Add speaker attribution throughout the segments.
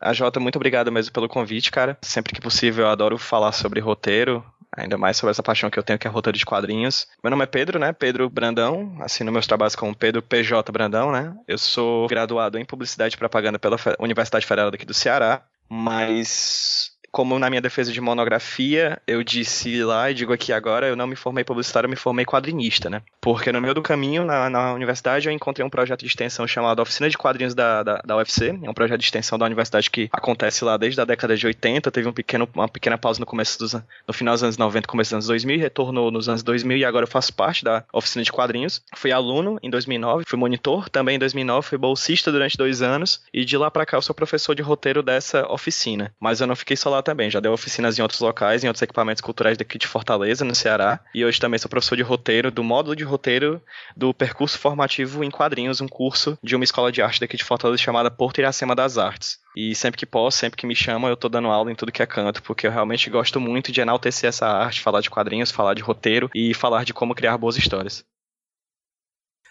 Speaker 1: A Jota, muito obrigado mesmo pelo convite, cara. Sempre que possível eu adoro falar sobre roteiro, ainda mais sobre essa paixão que eu tenho, que é roteiro de quadrinhos. Meu nome é Pedro, né? Pedro Brandão, assino meus trabalhos como Pedro PJ Brandão, né? Eu sou graduado em Publicidade e Propaganda pela Universidade Federal daqui do Ceará, mas como na minha defesa de monografia, eu disse lá e digo aqui agora, eu não me formei publicitário, eu me formei quadrinista, né? Porque no meio do caminho, na, na universidade, eu encontrei um projeto de extensão chamado Oficina de Quadrinhos da, da, da, UFC. É um projeto de extensão da universidade que acontece lá desde a década de 80. Teve um pequeno, uma pequena pausa no começo dos no final dos anos 90, começo dos anos 2000, retornou nos anos 2000 e agora eu faço parte da Oficina de Quadrinhos. Fui aluno em 2009, fui monitor também em 2009, fui bolsista durante dois anos e de lá para cá eu sou professor de roteiro dessa oficina. Mas eu não fiquei só lá também, já deu oficinas em outros locais, em outros equipamentos culturais daqui de Fortaleza, no Ceará, e hoje também sou professor de roteiro, do módulo de roteiro do percurso formativo em quadrinhos, um curso de uma escola de arte daqui de Fortaleza chamada Porto Iracema das Artes. E sempre que posso, sempre que me chamam, eu tô dando aula em tudo que é canto, porque eu realmente gosto muito de enaltecer essa arte, falar de quadrinhos, falar de roteiro e falar de como criar boas histórias.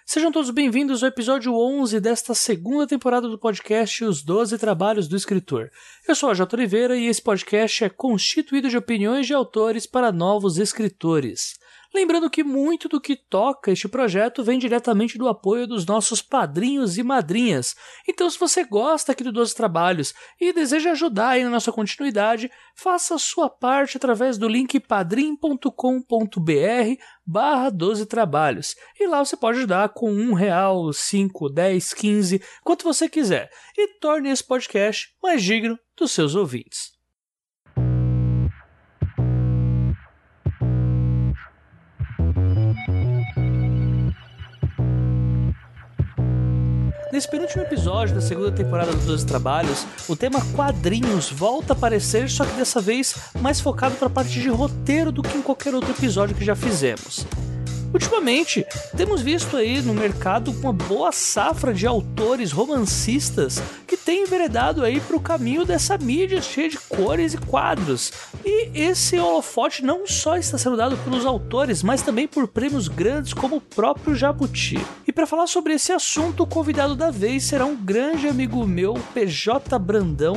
Speaker 2: Sejam todos bem-vindos ao episódio 11 desta segunda temporada do podcast Os 12 Trabalhos do Escritor. Eu sou a J. Oliveira e esse podcast é constituído de opiniões de autores para novos escritores. Lembrando que muito do que toca este projeto vem diretamente do apoio dos nossos padrinhos e madrinhas. Então, se você gosta aqui do 12 Trabalhos e deseja ajudar aí na nossa continuidade, faça a sua parte através do link padrim.com.br barra 12 trabalhos. E lá você pode ajudar com um real, 5, 10, 15, quanto você quiser. E torne esse podcast mais digno dos seus ouvintes. Nesse penúltimo episódio da segunda temporada dos Dois Trabalhos, o tema quadrinhos volta a aparecer, só que dessa vez mais focado para a parte de roteiro do que em qualquer outro episódio que já fizemos. Ultimamente, temos visto aí no mercado uma boa safra de autores romancistas que têm enveredado aí para o caminho dessa mídia cheia de cores e quadros. E esse holofote não só está sendo dado pelos autores, mas também por prêmios grandes como o próprio Jabuti. E para falar sobre esse assunto, o convidado da vez será um grande amigo meu, PJ Brandão,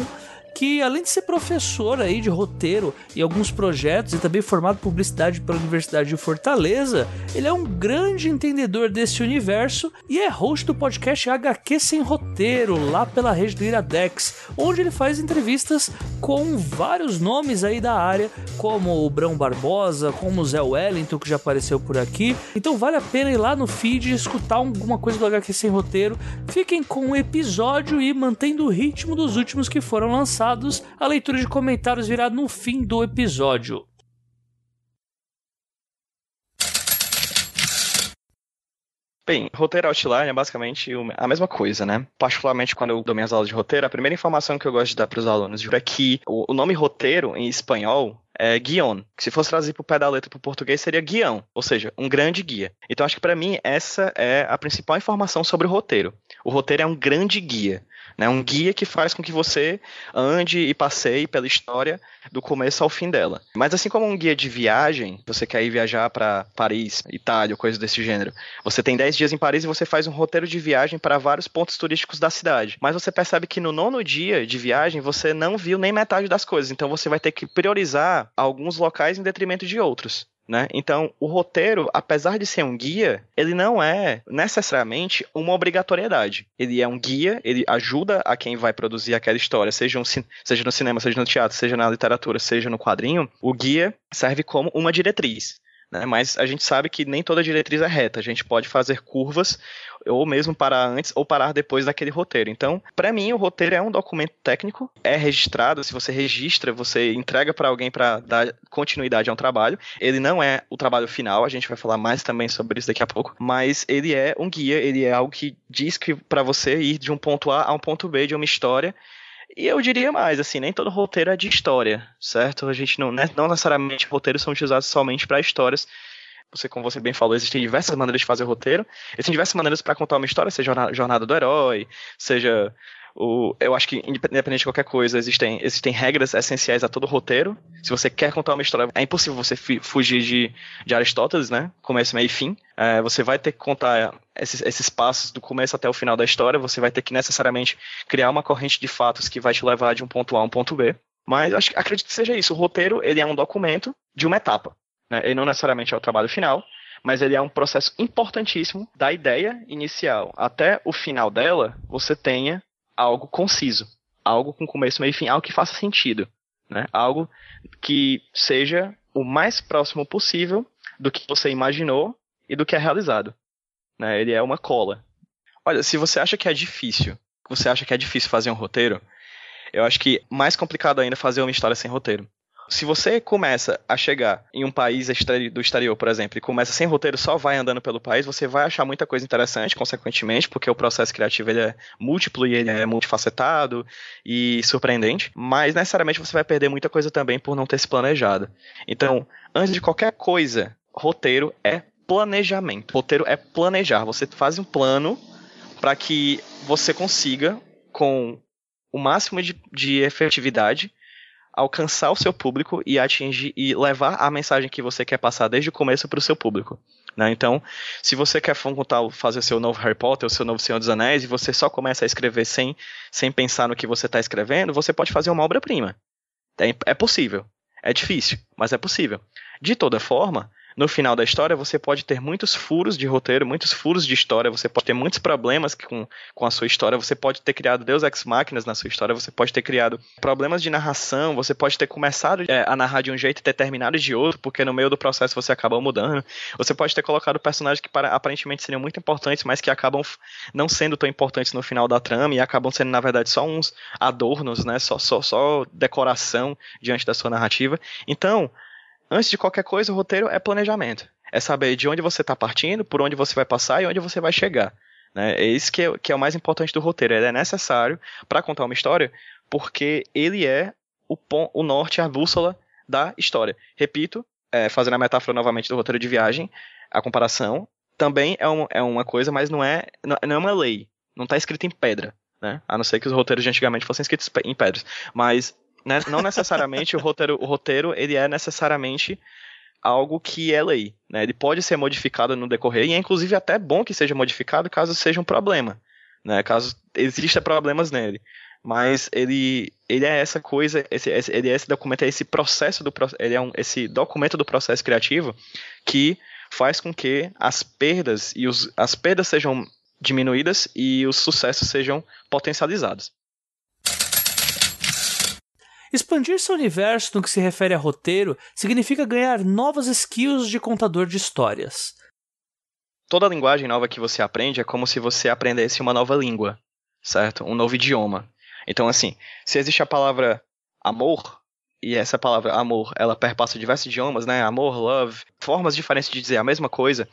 Speaker 2: que além de ser professor aí de roteiro e alguns projetos e também formado em publicidade pela Universidade de Fortaleza, ele é um grande entendedor desse universo e é host do podcast HQ Sem Roteiro, lá pela rede do Iradex, onde ele faz entrevistas com vários nomes aí da área, como o Brão Barbosa, como o Zé Wellington, que já apareceu por aqui. Então vale a pena ir lá no feed escutar alguma coisa do HQ Sem Roteiro. Fiquem com o episódio e mantendo o ritmo dos últimos que foram lançados passados, a leitura de comentários virá no fim do episódio.
Speaker 1: Bem, roteiro outline é basicamente a mesma coisa, né? Particularmente quando eu dou minhas aulas de roteiro, a primeira informação que eu gosto de dar para os alunos é que o nome roteiro em espanhol é guion, que se fosse trazer para o pé da letra para o português seria guião, ou seja, um grande guia. Então acho que para mim essa é a principal informação sobre o roteiro. O roteiro é um grande guia. Né? Um guia que faz com que você ande e passeie pela história do começo ao fim dela. Mas assim como um guia de viagem, você quer ir viajar para Paris, Itália, coisa desse gênero. Você tem 10 dias em Paris e você faz um roteiro de viagem para vários pontos turísticos da cidade. Mas você percebe que no nono dia de viagem você não viu nem metade das coisas. Então você vai ter que priorizar alguns locais em detrimento de outros. Né? Então, o roteiro, apesar de ser um guia, ele não é necessariamente uma obrigatoriedade. Ele é um guia, ele ajuda a quem vai produzir aquela história, seja, um, seja no cinema, seja no teatro, seja na literatura, seja no quadrinho. O guia serve como uma diretriz. Né? Mas a gente sabe que nem toda diretriz é reta. A gente pode fazer curvas ou mesmo parar antes ou parar depois daquele roteiro. Então, para mim, o roteiro é um documento técnico, é registrado. Se você registra, você entrega para alguém para dar continuidade a um trabalho. Ele não é o trabalho final, a gente vai falar mais também sobre isso daqui a pouco, mas ele é um guia, ele é algo que diz que para você ir de um ponto A a um ponto B de uma história. E eu diria mais, assim, nem todo roteiro é de história, certo? A gente não, né, não necessariamente roteiros são utilizados somente para histórias você, como você bem falou, existem diversas maneiras de fazer roteiro. Existem diversas maneiras para contar uma história, seja jornada do herói, seja O, eu acho que, independente de qualquer coisa, existem, existem regras essenciais a todo roteiro. Se você quer contar uma história, é impossível você fugir de, de Aristóteles, né? Começo, meio e fim. É, você vai ter que contar esses, esses passos do começo até o final da história. Você vai ter que necessariamente criar uma corrente de fatos que vai te levar de um ponto A a um ponto B. Mas acho, acredito que seja isso. O roteiro ele é um documento de uma etapa. Né? Ele não necessariamente é o trabalho final, mas ele é um processo importantíssimo da ideia inicial até o final dela, você tenha algo conciso, algo com começo, meio e fim, algo que faça sentido, né? Algo que seja o mais próximo possível do que você imaginou e do que é realizado. Né? Ele é uma cola. Olha, se você acha que é difícil, você acha que é difícil fazer um roteiro, eu acho que mais complicado ainda é fazer uma história sem roteiro se você começa a chegar em um país do exterior, por exemplo, e começa sem roteiro, só vai andando pelo país, você vai achar muita coisa interessante, consequentemente, porque o processo criativo ele é múltiplo e ele é multifacetado e surpreendente, mas necessariamente você vai perder muita coisa também por não ter se planejado. Então, antes de qualquer coisa, roteiro é planejamento. Roteiro é planejar. Você faz um plano para que você consiga, com o máximo de, de efetividade, alcançar o seu público e atingir e levar a mensagem que você quer passar desde o começo para o seu público. Né? Então, se você quer contar, fazer seu novo Harry Potter, o seu novo Senhor dos Anéis, e você só começa a escrever sem, sem pensar no que você está escrevendo, você pode fazer uma obra-prima. É, é possível. É difícil, mas é possível. De toda forma, no final da história você pode ter muitos furos de roteiro, muitos furos de história, você pode ter muitos problemas com, com a sua história, você pode ter criado Deus Ex Máquinas na sua história, você pode ter criado problemas de narração, você pode ter começado é, a narrar de um jeito e ter terminado de outro, porque no meio do processo você acabou mudando. Você pode ter colocado personagens que para, aparentemente seriam muito importantes, mas que acabam não sendo tão importantes no final da trama e acabam sendo, na verdade, só uns adornos, né? Só, só, só decoração diante da sua narrativa. Então, antes de qualquer coisa, o roteiro é planejamento. É saber de onde você está partindo, por onde você vai passar e onde você vai chegar. Né? É isso que é, que é o mais importante do roteiro. Ele é necessário para contar uma história, porque ele é o, o norte, a bússola da história. Repito, é, fazendo a metáfora novamente do roteiro de viagem, a comparação também é, um, é uma coisa, mas não é, não, é uma lei. Não está escrito em pedra. Né? A não ser que os roteiros de antigamente fossem escritos em pedras. Mas né, não necessariamente o roteiro, o roteiro ele é necessariamente algo que é lei, né? Ele pode ser modificado no decorrer e é inclusive até bom que seja modificado caso seja um problema, né? Caso exista problemas nele. Mas ele, ele é essa coisa, esse, esse, ele é esse documento, é esse processo do ele é um, esse documento do processo criativo que faz com que as perdas e os, as perdas sejam diminuídas e os sucessos sejam potencializados.
Speaker 2: Expandir seu universo no que se refere a roteiro significa ganhar novas skills de contador de histórias.
Speaker 1: Toda linguagem nova que você aprende é como se você aprendesse uma nova língua, certo? Um novo idioma. Então, assim, se existe a palavra amor, e essa palavra amor, ela perpassa diversos idiomas, né? Amor, love, formas diferentes de dizer a mesma coisa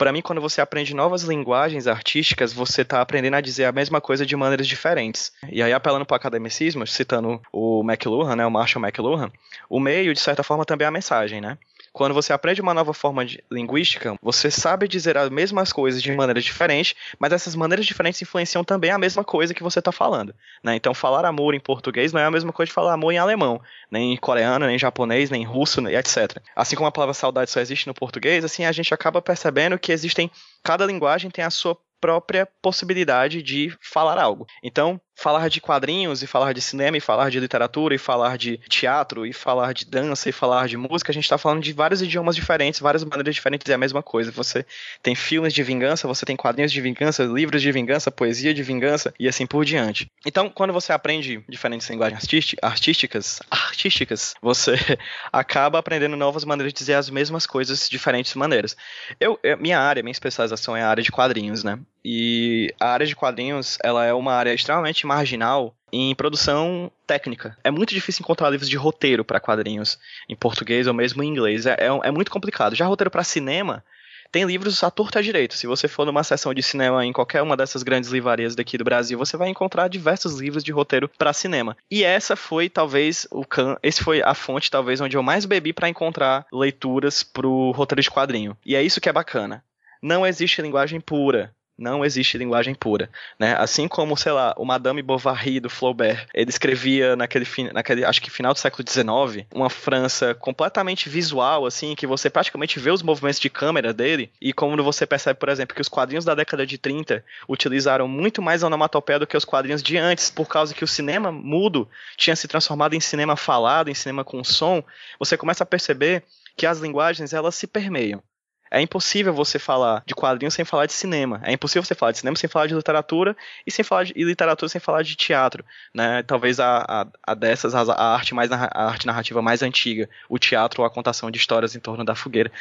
Speaker 1: para mim, quando você aprende novas linguagens artísticas, você está aprendendo a dizer a mesma coisa de maneiras diferentes. E aí, apelando para o academicismo, citando o McLuhan, né, o Marshall McLuhan, o meio, de certa forma, também é a mensagem, né? Quando você aprende uma nova forma de linguística, você sabe dizer as mesmas coisas de maneiras diferentes, mas essas maneiras diferentes influenciam também a mesma coisa que você está falando. Né? Então, falar amor em português não é a mesma coisa de falar amor em alemão, nem em coreano, nem em japonês, nem em russo, etc. Assim como a palavra saudade só existe no português, assim a gente acaba percebendo que existem. Cada linguagem tem a sua própria possibilidade de falar algo. Então, falar de quadrinhos e falar de cinema e falar de literatura e falar de teatro e falar de dança e falar de música, a gente está falando de vários idiomas diferentes, várias maneiras diferentes é a mesma coisa. Você tem filmes de vingança, você tem quadrinhos de vingança, livros de vingança, poesia de vingança e assim por diante. Então, quando você aprende diferentes linguagens artísticas, artísticas, você acaba aprendendo novas maneiras de dizer as mesmas coisas de diferentes maneiras. Eu, minha área, minha especialização é a área de quadrinhos, né? E a área de quadrinhos, ela é uma área extremamente marginal em produção técnica. É muito difícil encontrar livros de roteiro para quadrinhos em português ou mesmo em inglês. É, é, é muito complicado. Já roteiro para cinema, tem livros à torta à direita. Se você for numa sessão de cinema em qualquer uma dessas grandes livrarias daqui do Brasil, você vai encontrar diversos livros de roteiro para cinema. E essa foi talvez o can... esse foi a fonte talvez onde eu mais bebi para encontrar leituras pro roteiro de quadrinho. E é isso que é bacana. Não existe linguagem pura Não existe linguagem pura, né? Assim como, sei lá, o Madame Bovary do Flaubert, ele escrevia naquele, naquele acho que final do século XIX, uma França completamente visual, assim, que você praticamente vê os movimentos de câmera dele, e como você percebe, por exemplo, que os quadrinhos da década de 30 utilizaram muito mais onomatopeia do que os quadrinhos de antes, por causa que o cinema mudo tinha se transformado em cinema falado, em cinema com som, você começa a perceber que as linguagens elas se permeiam. É impossível você falar de quadrinhos sem falar de cinema. É impossível você falar de cinema sem falar de literatura e sem falar de e literatura sem falar de teatro, né? Talvez a, a, a dessas a, a arte mais a arte narrativa mais antiga, o teatro ou a contação de histórias em torno da fogueira.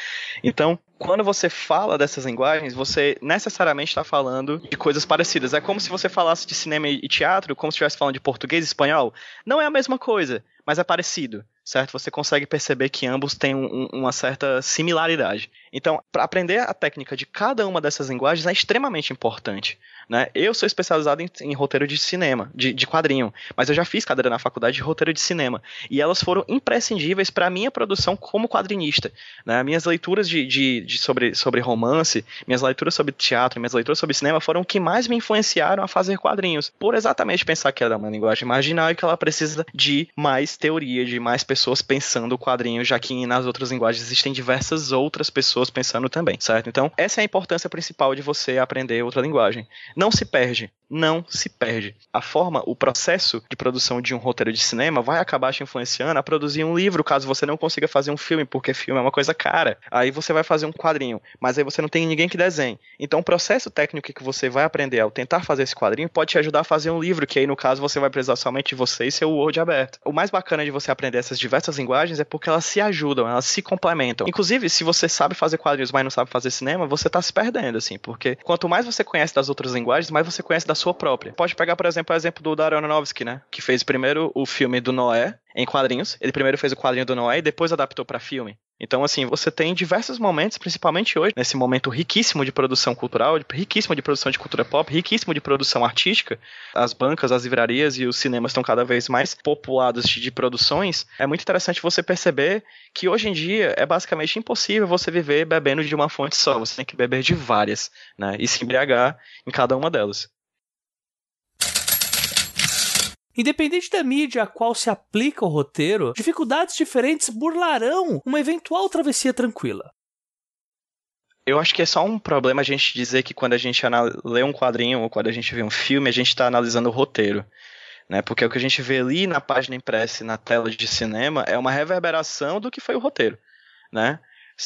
Speaker 1: Então, quando você fala dessas linguagens, você necessariamente está falando de coisas parecidas. É como se você falasse de cinema e teatro, como se estivesse falando de português e espanhol. Não é a mesma coisa, mas é parecido certo? Você consegue perceber que ambos têm um, uma certa similaridade. Então, para aprender a técnica de cada uma dessas linguagens é extremamente importante. Né? Eu sou especializado em, em roteiro de cinema, de, de, quadrinho, mas eu já fiz cadeira na faculdade de roteiro de cinema. E elas foram imprescindíveis para a minha produção como quadrinista. Né? Minhas leituras de, de, de, sobre, sobre romance, minhas leituras sobre teatro, minhas leituras sobre cinema foram o que mais me influenciaram a fazer quadrinhos. Por exatamente pensar que ela é uma linguagem marginal e que ela precisa de mais teoria, de mais pessoas pensando o quadrinho, já que nas outras linguagens existem diversas outras pessoas pensando também, certo? Então, essa é a importância principal de você aprender outra linguagem não se perde. Não se perde. A forma, o processo de produção de um roteiro de cinema vai acabar te influenciando a produzir um livro, caso você não consiga fazer um filme, porque filme é uma coisa cara. Aí você vai fazer um quadrinho, mas aí você não tem ninguém que desenhe. Então o processo técnico que você vai aprender ao tentar fazer esse quadrinho pode te ajudar a fazer um livro, que aí no caso você vai precisar somente de você e seu Word aberto. O mais bacana de você aprender essas diversas linguagens é porque elas se ajudam, elas se complementam. Inclusive, se você sabe fazer quadrinhos, mas não sabe fazer cinema, você tá se perdendo, assim, porque quanto mais você conhece das outras linguagens, mais você conhece da sua própria. Pode pegar, por exemplo, o exemplo do Darren Aronofsky, né? Que fez primeiro o filme do Noé em quadrinhos. Ele primeiro fez o quadrinho do Noé e depois adaptou para filme. Então, assim, você tem diversos momentos, principalmente hoje, nesse momento riquíssimo de produção cultural, riquíssimo de produção de cultura pop, riquíssimo de produção artística. As bancas, as livrarias e os cinemas estão cada vez mais populados de produções. É muito interessante você perceber que hoje em dia é basicamente impossível você viver bebendo de uma fonte só. Você tem que beber de várias, né? E se embriagar em cada uma delas.
Speaker 2: Independente da mídia a qual se aplica o roteiro, dificuldades diferentes burlarão uma eventual travessia tranquila.
Speaker 1: Eu acho que é só um problema a gente dizer que quando a gente lê um quadrinho ou quando a gente vê um filme, a gente está analisando o roteiro. Né? Porque o que a gente vê ali na página impressa na tela de cinema é uma reverberação do que foi o roteiro. Né?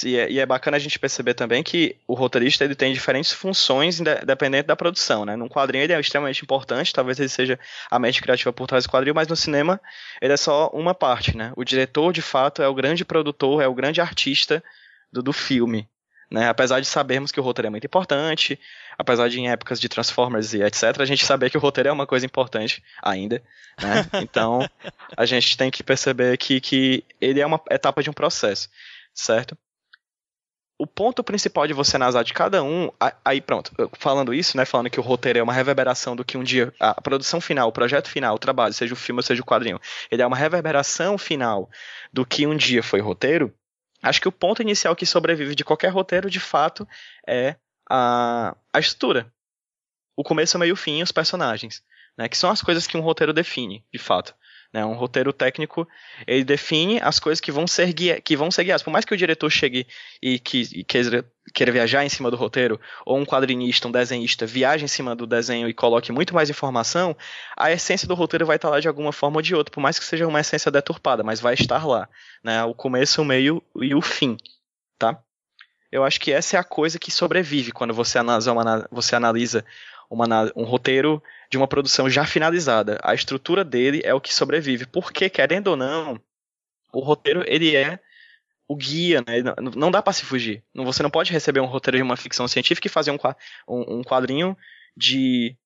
Speaker 1: E é, e é, bacana a gente perceber também que o roteirista ele tem diferentes funções dependendo da produção, né? Num quadrinho ele é extremamente importante, talvez ele seja a mente criativa por trás do quadrinho, mas no cinema ele é só uma parte, né? O diretor, de fato, é o grande produtor, é o grande artista do, do filme, né? Apesar de sabermos que o roteiro é muito importante, apesar de em épocas de Transformers e etc, a gente saber que o roteiro é uma coisa importante ainda, né? Então, a gente tem que perceber que, que ele é uma etapa de um processo, certo? O ponto principal de você analisar de cada um, aí pronto, falando isso, né, falando que o roteiro é uma reverberação do que um dia, a produção final, o projeto final, o trabalho, seja o filme ou seja o quadrinho, ele é uma reverberação final do que um dia foi roteiro, acho que o ponto inicial que sobrevive de qualquer roteiro, de fato, é a, a estrutura. O começo, o meio e o fim os personagens, né, que são as coisas que um roteiro define, de fato. Né? Um roteiro técnico, ele define as coisas que vão ser, guia, que vão ser guiadas. Por mais que o diretor chegue e, que, e queira, queira viajar em cima do roteiro, ou um quadrinista, um desenhista, viaje em cima do desenho e coloque muito mais informação, a essência do roteiro vai estar lá de alguma forma ou de outra, por mais que seja uma essência deturpada, mas vai estar lá. Né? O começo, o meio e o fim. Tá? Eu acho que essa é a coisa que sobrevive quando você analisa, uma, você analisa uma, um roteiro de uma produção já finalizada. A estrutura dele é o que sobrevive. Porque, querendo ou não, o roteiro ele é o guia, né? Não dá para se fugir. Você não pode receber um roteiro de uma ficção científica e fazer um, quadrinho de,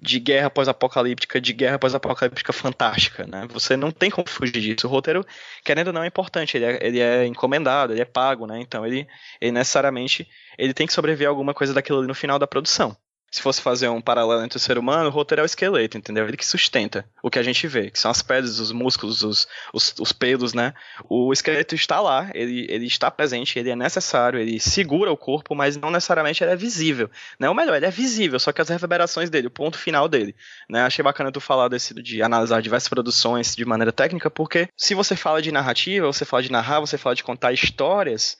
Speaker 1: de guerra pós-apocalíptica, de guerra pós-apocalíptica fantástica, né? Você não tem como fugir disso. O roteiro, querendo ou não, é importante. Ele é, ele é encomendado, ele é pago, né? Então ele, ele necessariamente ele tem que sobreviver a alguma coisa daquilo ali no final da produção se fosse fazer um paralelo entre o ser humano, o roteiro é o esqueleto, entendeu? Ele que sustenta o que a gente vê, que são as pedras, os músculos, os, os, os pelos, né? O esqueleto está lá, ele, ele está presente, ele é necessário, ele segura o corpo, mas não necessariamente ele é visível. Né? Ou melhor, ele é visível, só que as reverberações dele, o ponto final dele. Né? Achei bacana tu falar desse, de analisar diversas produções de maneira técnica, porque se você fala de narrativa, você fala de narrar, você fala de contar histórias,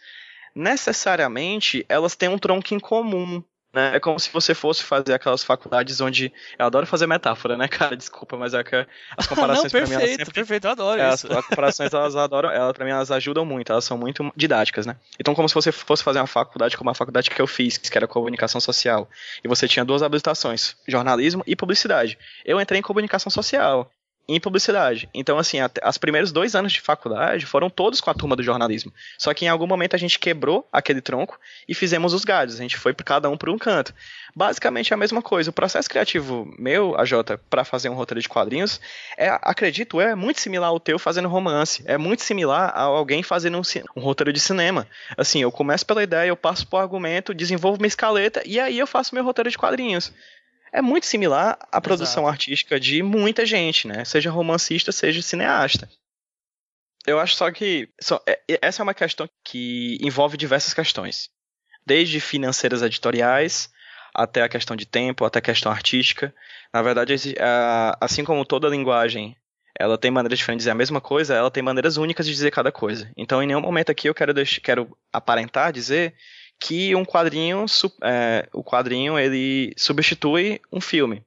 Speaker 1: necessariamente elas têm um tronco em comum. Né? É como se você fosse fazer aquelas faculdades onde. Eu adoro fazer metáfora, né, cara? Desculpa, mas é que as comparações
Speaker 2: Não, perfeito,
Speaker 1: pra mim. Elas sempre,
Speaker 2: perfeito, eu adoro
Speaker 1: é,
Speaker 2: isso.
Speaker 1: As, as comparações, elas adoram, elas, pra mim, elas ajudam muito, elas são muito didáticas, né? Então, como se você fosse fazer uma faculdade como a faculdade que eu fiz, que era comunicação social, e você tinha duas habilitações, jornalismo e publicidade. Eu entrei em comunicação social em publicidade. Então, assim, as primeiros dois anos de faculdade foram todos com a turma do jornalismo. Só que em algum momento a gente quebrou aquele tronco e fizemos os galhos. A gente foi cada um por um canto. Basicamente é a mesma coisa. O processo criativo meu, a Jota, para fazer um roteiro de quadrinhos, é, acredito, é muito similar ao teu fazendo romance. É muito similar a alguém fazendo um, um roteiro de cinema. Assim, eu começo pela ideia, eu passo por argumento, desenvolvo minha escaleta e aí eu faço meu roteiro de quadrinhos é muito similar à produção Exato. artística de muita gente, né? Seja romancista, seja cineasta. Eu acho só que só, é, essa é uma questão que envolve diversas questões, desde financeiras editoriais até a questão de tempo, até a questão artística. Na verdade, assim como toda linguagem, ela tem maneiras diferentes de dizer a mesma coisa, ela tem maneiras únicas de dizer cada coisa. Então, em nenhum momento aqui eu quero, quero aparentar dizer que um quadrinho, é, o quadrinho ele substitui um filme,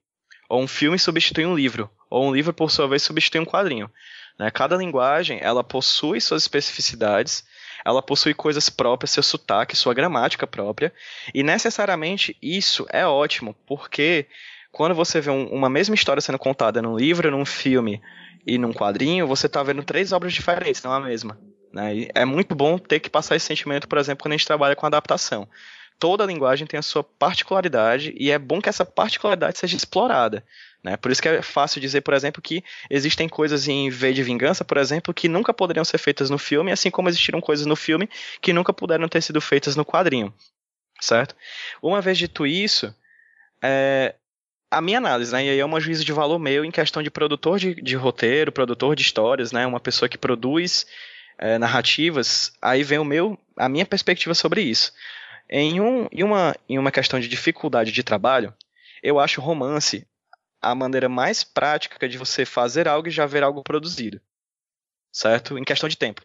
Speaker 1: ou um filme substitui um livro, ou um livro por sua vez substitui um quadrinho. Né? Cada linguagem ela possui suas especificidades, ela possui coisas próprias, seu sotaque, sua gramática própria, e necessariamente isso é ótimo, porque quando você vê um, uma mesma história sendo contada num livro, num filme e num quadrinho, você está vendo três obras diferentes, não a mesma. Né? é muito bom ter que passar esse sentimento, por exemplo, quando a gente trabalha com adaptação. Toda linguagem tem a sua particularidade e é bom que essa particularidade seja explorada. Né? Por isso que é fácil dizer, por exemplo, que existem coisas em V de Vingança, por exemplo, que nunca poderiam ser feitas no filme, assim como existiram coisas no filme que nunca puderam ter sido feitas no quadrinho. Certo? Uma vez dito isso, é, a minha análise, né, e aí é uma juízo de valor meu em questão de produtor de, de roteiro, produtor de histórias, né, uma pessoa que produz é, narrativas, aí vem o meu, a minha perspectiva sobre isso. Em, um, em, uma, em uma questão de dificuldade de trabalho, eu acho romance a maneira mais prática de você fazer algo e já ver algo produzido. Certo? Em questão de tempo.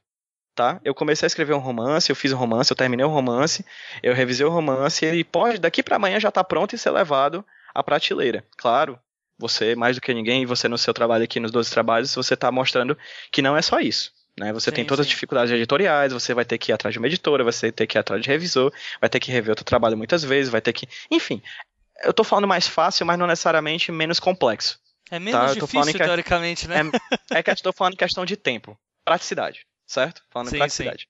Speaker 1: Tá? Eu comecei a escrever um romance, eu fiz um romance, eu terminei o um romance, eu revisei o romance e pode, daqui para amanhã já tá pronto e ser levado à prateleira. Claro, você, mais do que ninguém, e você no seu trabalho aqui nos 12 trabalhos, você está mostrando que não é só isso. Né? Você sim, tem todas sim. as dificuldades editoriais, você vai ter que ir atrás de uma editora, você vai ter que ir atrás de revisor, vai ter que rever o teu trabalho muitas vezes, vai ter que. Enfim, eu tô falando mais fácil, mas não necessariamente menos complexo.
Speaker 2: É menos tá? difícil, que... teoricamente, né?
Speaker 1: É, é que eu estou falando questão de tempo. Praticidade, certo? Falando sim, em praticidade.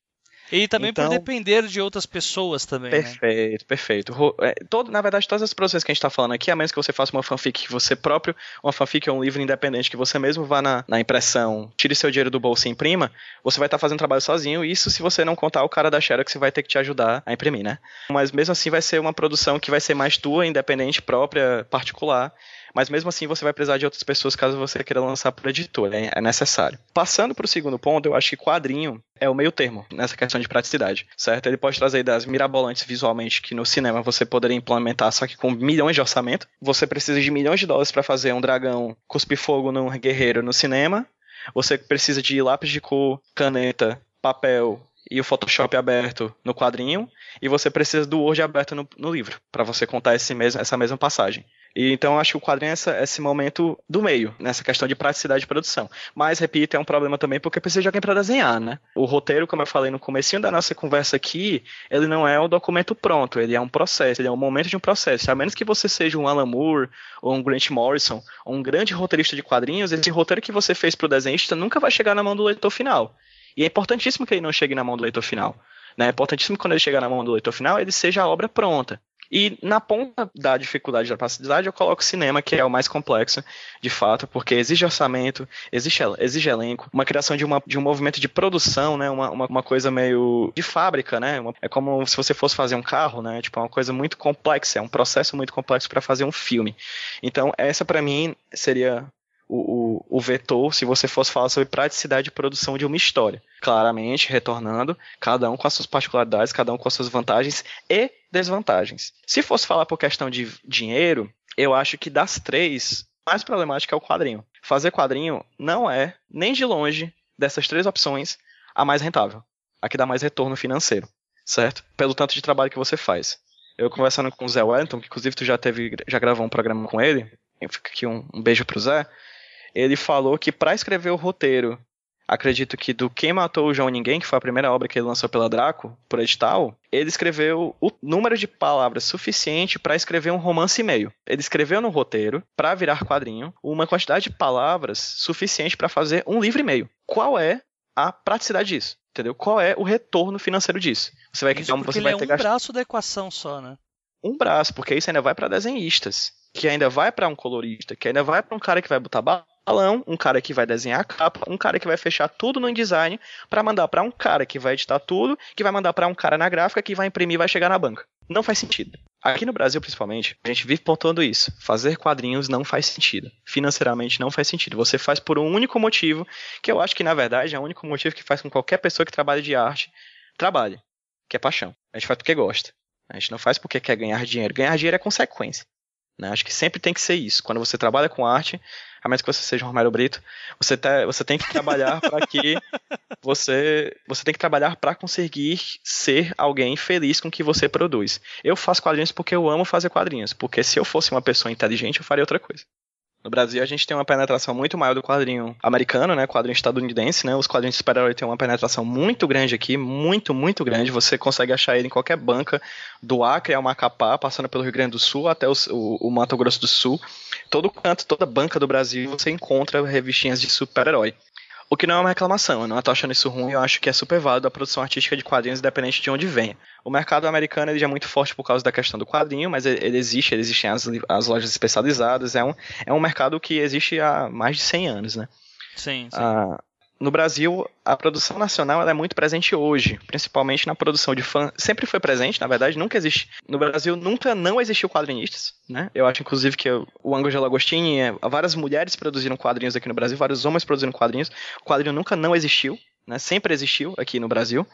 Speaker 2: E também então, por depender de outras pessoas também.
Speaker 1: Perfeito, né? perfeito. É, todo, na verdade, todas as produções que a gente está falando aqui, a menos que você faça uma fanfic que você próprio, uma fanfic ou um livro independente que você mesmo vá na, na impressão, tire seu dinheiro do bolso e imprima, você vai estar tá fazendo trabalho sozinho. Isso se você não contar o cara da Xerox que vai ter que te ajudar a imprimir, né? Mas mesmo assim vai ser uma produção que vai ser mais tua, independente, própria, particular mas mesmo assim você vai precisar de outras pessoas caso você queira lançar por editora, é, é necessário. Passando para o segundo ponto, eu acho que quadrinho é o meio termo nessa questão de praticidade, certo? Ele pode trazer ideias mirabolantes visualmente que no cinema você poderia implementar só que com milhões de orçamento. Você precisa de milhões de dólares para fazer um dragão cuspir fogo num guerreiro no cinema. Você precisa de lápis de cor, caneta, papel e o Photoshop aberto no quadrinho, e você precisa do Word aberto no, no livro, para você contar esse mesmo, essa mesma passagem. E então acho que o quadrinho é essa, esse momento do meio, nessa questão de praticidade de produção. Mas, repito, é um problema também porque precisa de alguém para desenhar, né? O roteiro, como eu falei no comecinho da nossa conversa aqui, ele não é um documento pronto, ele é um processo, ele é um momento de um processo. A menos que você seja um Alan Moore, ou um Grant Morrison, ou um grande roteirista de quadrinhos, esse roteiro que você fez pro desenhista nunca vai chegar na mão do leitor final. E é importantíssimo que ele não chegue na mão do leitor final. Né? É importantíssimo que quando ele chegar na mão do leitor final, ele seja a obra pronta. E na ponta da dificuldade da facilidade, eu coloco o cinema, que é o mais complexo, de fato, porque exige orçamento, exige, exige elenco, uma criação de, uma, de um movimento de produção, né? Uma, uma, uma coisa meio de fábrica, né? Uma, é como se você fosse fazer um carro, né? Tipo, é uma coisa muito complexa, é um processo muito complexo para fazer um filme. Então, essa para mim seria o, o, o, vetor se você fosse falar sobre praticidade de produção de uma história. Claramente, retornando, cada um com as suas particularidades, cada um com as suas vantagens e desvantagens. Se fosse falar por questão de dinheiro, eu acho que das três, mais problemática é o quadrinho. Fazer quadrinho não é, nem de longe, dessas três opções, a mais rentável. A que dá mais retorno financeiro, certo? Pelo tanto de trabalho que você faz. Eu conversando com o Zé Wellington, que inclusive tu já teve, já gravou um programa com ele, fica aqui um, um beijo pro Zé ele falou que para escrever o roteiro, acredito que do Quem Matou o João Ninguém, que foi a primeira obra que ele lançou pela Draco, por edital, ele escreveu o número de palavras suficiente para escrever um romance e meio. Ele escreveu no roteiro, para virar quadrinho, uma quantidade de palavras suficiente para fazer um livro e meio. Qual é a praticidade disso? Entendeu? Qual é o retorno financeiro disso?
Speaker 2: Você vai criar, você vai é ter um braço da equação só, né?
Speaker 1: Um braço, porque isso ainda vai para desenhistas, que ainda vai para um colorista, que ainda vai para um cara que vai botar balão, um cara que vai desenhar a capa, um cara que vai fechar tudo no InDesign para mandar para um cara que vai editar tudo, que vai mandar para um cara na gráfica que vai imprimir e vai chegar na banca. Não faz sentido. Aqui no Brasil, principalmente, a gente vive pontuando isso. Fazer quadrinhos não faz sentido. Financeiramente não faz sentido. Você faz por um único motivo, que eu acho que na verdade é o único motivo que faz com qualquer pessoa que trabalhe de arte trabalhe, que é paixão. A gente faz porque gosta. A gente não faz porque quer ganhar dinheiro. Ganhar dinheiro é consequência. Né? Acho que sempre tem que ser isso. Quando você trabalha com arte, a menos que você seja um Romero Brito, você, tá, você tem que trabalhar para que você você tem que trabalhar para conseguir ser alguém feliz com o que você produz. Eu faço quadrinhos porque eu amo fazer quadrinhos, porque se eu fosse uma pessoa inteligente, eu faria outra coisa. No Brasil, a gente tem uma penetração muito maior do quadrinho americano, né? Quadrinho estadunidense, né? Os quadrinhos de super-herói têm uma penetração muito grande aqui, muito, muito grande. Você consegue achar ele em qualquer banca, do Acre ao Macapá, passando pelo Rio Grande do Sul até o, o, o Mato Grosso do Sul. Todo canto, toda banca do Brasil, você encontra revistinhas de super-herói. O que não é uma reclamação, eu não estou achando isso ruim, eu acho que é super válido a produção artística de quadrinhos, independente de onde venha. O mercado americano ele já é muito forte por causa da questão do quadrinho, mas ele, ele existe, ele existem as, as, lojas especializadas, é um, é um mercado que existe há mais de 100 anos, né?
Speaker 2: Sim, sim.
Speaker 1: Ah, no Brasil, a produção nacional é muito presente hoje, principalmente na produção de fã. Sempre foi presente, na verdade, nunca existe. No Brasil, nunca não existiu quadrinistas, né? Eu acho, inclusive, que o Angelo Agostini, é, várias mulheres produziram quadrinhos aqui no Brasil, vários homens produziram quadrinhos. O quadrinho nunca não existiu, né? Sempre existiu aqui no Brasil.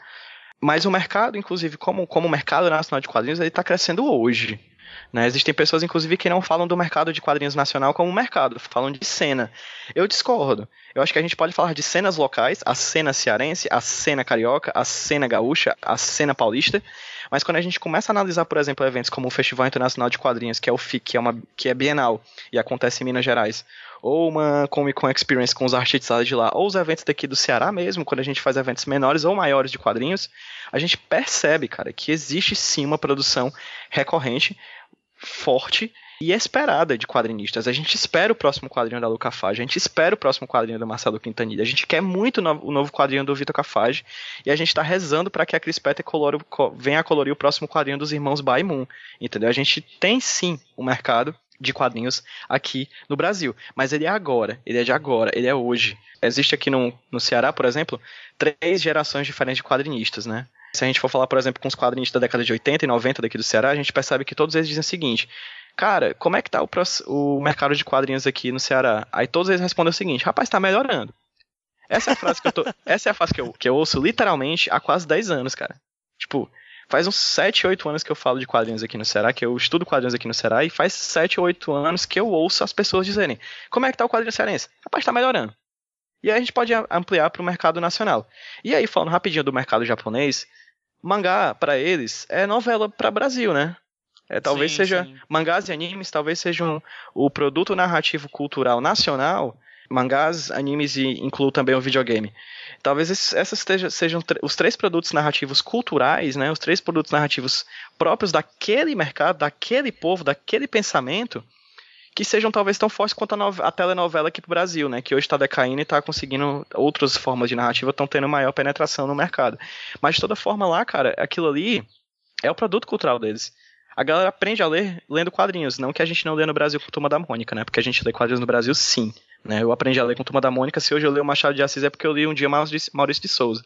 Speaker 1: Mas o mercado, inclusive, como, como o mercado nacional de quadrinhos, ele está crescendo hoje. Né? Existem pessoas, inclusive, que não falam do mercado de quadrinhos nacional como mercado, falam de cena. Eu discordo. Eu acho que a gente pode falar de cenas locais, a cena cearense, a cena carioca, a cena gaúcha, a cena paulista, mas quando a gente começa a analisar, por exemplo, eventos como o Festival Internacional de Quadrinhos, que é o FIC, que é, uma, que é bienal e acontece em Minas Gerais, ou uma Comic Con Experience com os artistas de lá, ou os eventos daqui do Ceará mesmo, quando a gente faz eventos menores ou maiores de quadrinhos, a gente percebe, cara, que existe sim uma produção recorrente forte e esperada de quadrinistas. A gente espera o próximo quadrinho da Luca Fage, a gente espera o próximo quadrinho do Marcelo Quintanilha, a gente quer muito o novo quadrinho do Vitor Cafage e a gente está rezando para que a Chris Petter venha a colorir o próximo quadrinho dos irmãos Moon, entendeu? A gente tem sim um mercado de quadrinhos aqui no Brasil, mas ele é agora, ele é de agora, ele é hoje. Existe aqui no, no Ceará, por exemplo, três gerações diferentes de quadrinistas, né? Se a gente for falar, por exemplo, com os quadrinhos da década de 80 e 90 daqui do Ceará, a gente percebe que todos eles dizem o seguinte: Cara, como é que tá o, o mercado de quadrinhos aqui no Ceará? Aí todos eles respondem o seguinte: Rapaz, tá melhorando. Essa é a frase que eu tô. essa é a frase que eu, que eu ouço literalmente há quase 10 anos, cara. Tipo, faz uns 7, 8 anos que eu falo de quadrinhos aqui no Ceará, que eu estudo quadrinhos aqui no Ceará, e faz 7, 8 anos que eu ouço as pessoas dizerem: Como é que tá o quadrinho cearense? Rapaz, tá melhorando. E aí a gente pode ampliar para o mercado nacional. E aí, falando rapidinho do mercado japonês, mangá para eles é novela para Brasil, né? É, talvez sim, seja sim. mangás e animes, talvez sejam o produto narrativo cultural nacional. Mangás, animes e incluo também o videogame. Talvez essas sejam os três produtos narrativos culturais, né? Os três produtos narrativos próprios daquele mercado, daquele povo, daquele pensamento, que sejam talvez tão fortes quanto a, a telenovela aqui pro Brasil, né? Que hoje está decaindo e está conseguindo outras formas de narrativa estão tendo maior penetração no mercado. Mas de toda forma lá, cara, aquilo ali é o produto cultural deles. A galera aprende a ler lendo quadrinhos, não que a gente não lê no Brasil com Turma da Mônica, né? Porque a gente lê quadrinhos no Brasil, sim. Né? Eu aprendi a ler com Turma da Mônica, se hoje eu leio Machado de Assis é porque eu li um dia Maurício de Souza,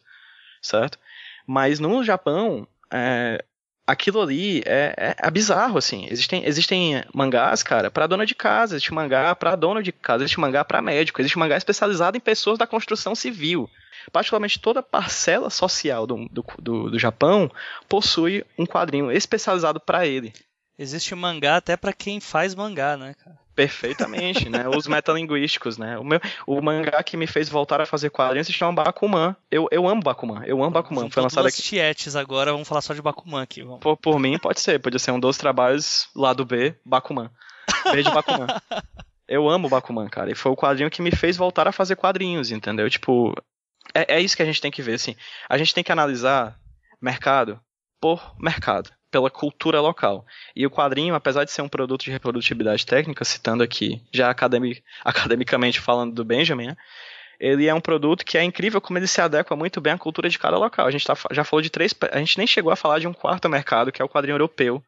Speaker 1: certo? Mas no Japão, é, aquilo ali é, é, é, bizarro, assim. Existem, existem mangás, cara, pra dona de casa, existe mangá pra dona de casa, existe mangá pra médico, existe mangá especializado em pessoas da construção civil. Particularmente toda parcela social do, do, do, do Japão possui um quadrinho especializado para ele.
Speaker 2: Existe mangá até para quem faz mangá, né, cara?
Speaker 1: Perfeitamente, né? Os metalinguísticos, né? O, meu, o mangá que me fez voltar a fazer quadrinhos se chama Bakuman. Eu, eu amo Bakuman, eu amo Bakuman.
Speaker 2: Foi lançado aqui. tietes agora, vamos falar só de Bakuman aqui. Vamos.
Speaker 1: Por, por mim, pode ser. Pode ser um dos trabalhos lado B, Bakuman. Beijo Bakuman. eu amo Bakuman, cara. E foi o quadrinho que me fez voltar a fazer quadrinhos, entendeu? Tipo, é, é isso que a gente tem que ver, assim. A gente tem que analisar mercado por mercado pela cultura local. E o quadrinho, apesar de ser um produto de reprodutibilidade técnica, citando aqui, já academic, academicamente falando do Benjamin, né, ele é um produto que é incrível como ele se adequa muito bem à cultura de cada local. A gente tá, já falou de três, a gente nem chegou a falar de um quarto mercado, que é o quadrinho europeu,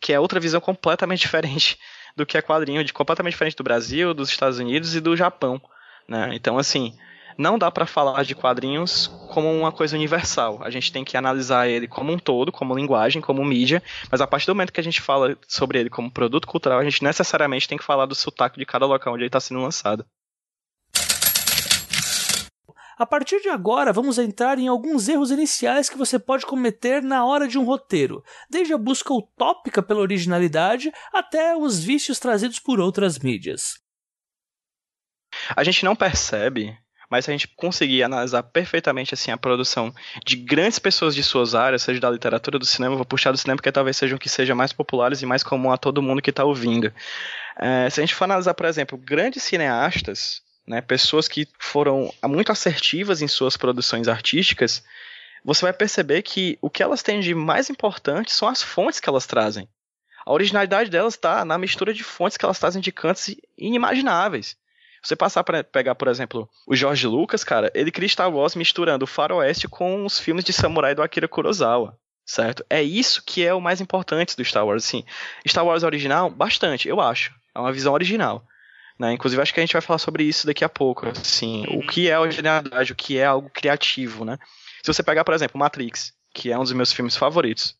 Speaker 1: que é outra visão completamente diferente do que é quadrinho, de completamente diferente do Brasil, dos Estados Unidos e do Japão, né? Então, assim, não dá para falar de quadrinhos como uma coisa universal. A gente tem que analisar ele como um todo, como linguagem, como mídia, mas a partir do momento que a gente fala sobre ele como produto cultural, a gente necessariamente tem que falar do sotaque de cada local onde ele está sendo lançado.
Speaker 2: A partir de agora, vamos entrar em alguns erros iniciais que você pode cometer na hora de um roteiro, desde a busca utópica pela originalidade até os vícios trazidos por outras mídias.
Speaker 1: A gente não percebe mas se a gente conseguir analisar perfeitamente assim a produção de grandes pessoas de suas áreas, seja da literatura, do cinema, vou puxar do cinema porque talvez sejam que sejam mais populares e mais comum a todo mundo que está ouvindo. É, se a gente for analisar, por exemplo, grandes cineastas, né, pessoas que foram muito assertivas em suas produções artísticas, você vai perceber que o que elas têm de mais importante são as fontes que elas trazem. A originalidade delas está na mistura de fontes que elas trazem de cantos inimagináveis. Você passar para pegar, por exemplo, o George Lucas, cara, ele cria Star Wars misturando o faroeste com os filmes de samurai do Akira Kurosawa, certo? É isso que é o mais importante do Star Wars, assim. Star Wars original, bastante, eu acho. É uma visão original. Né? Inclusive, acho que a gente vai falar sobre isso daqui a pouco, assim. O que é originalidade, o que é algo criativo, né? Se você pegar, por exemplo, Matrix, que é um dos meus filmes favoritos.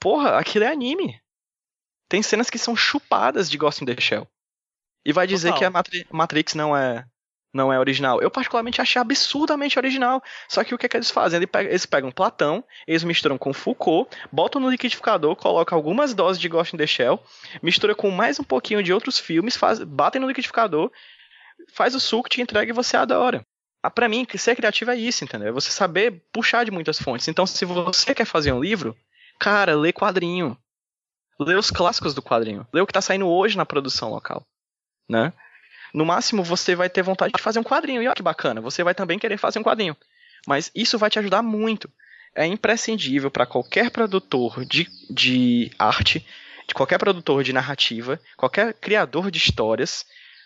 Speaker 1: Porra, aquilo é anime. Tem cenas que são chupadas de Ghost in the Shell. E vai dizer Total. que a Matri Matrix não é não é original. Eu particularmente achei absurdamente original. Só que o que, é que eles fazem? Eles pegam, eles pegam Platão, eles misturam com Foucault, botam no liquidificador, colocam algumas doses de Ghost in the Shell, mistura com mais um pouquinho de outros filmes, faz, batem no liquidificador, faz o suco, te entrega e você adora. Ah, pra mim, ser criativo é isso, entendeu? É você saber puxar de muitas fontes. Então, se você quer fazer um livro, cara, lê quadrinho. Lê os clássicos do quadrinho. Lê o que tá saindo hoje na produção local né? No máximo você vai ter vontade de fazer um quadrinho. E olha que bacana, você vai também querer fazer um quadrinho. Mas isso vai te ajudar muito. É imprescindível para qualquer produtor de, de arte, de qualquer produtor de narrativa, qualquer criador de histórias,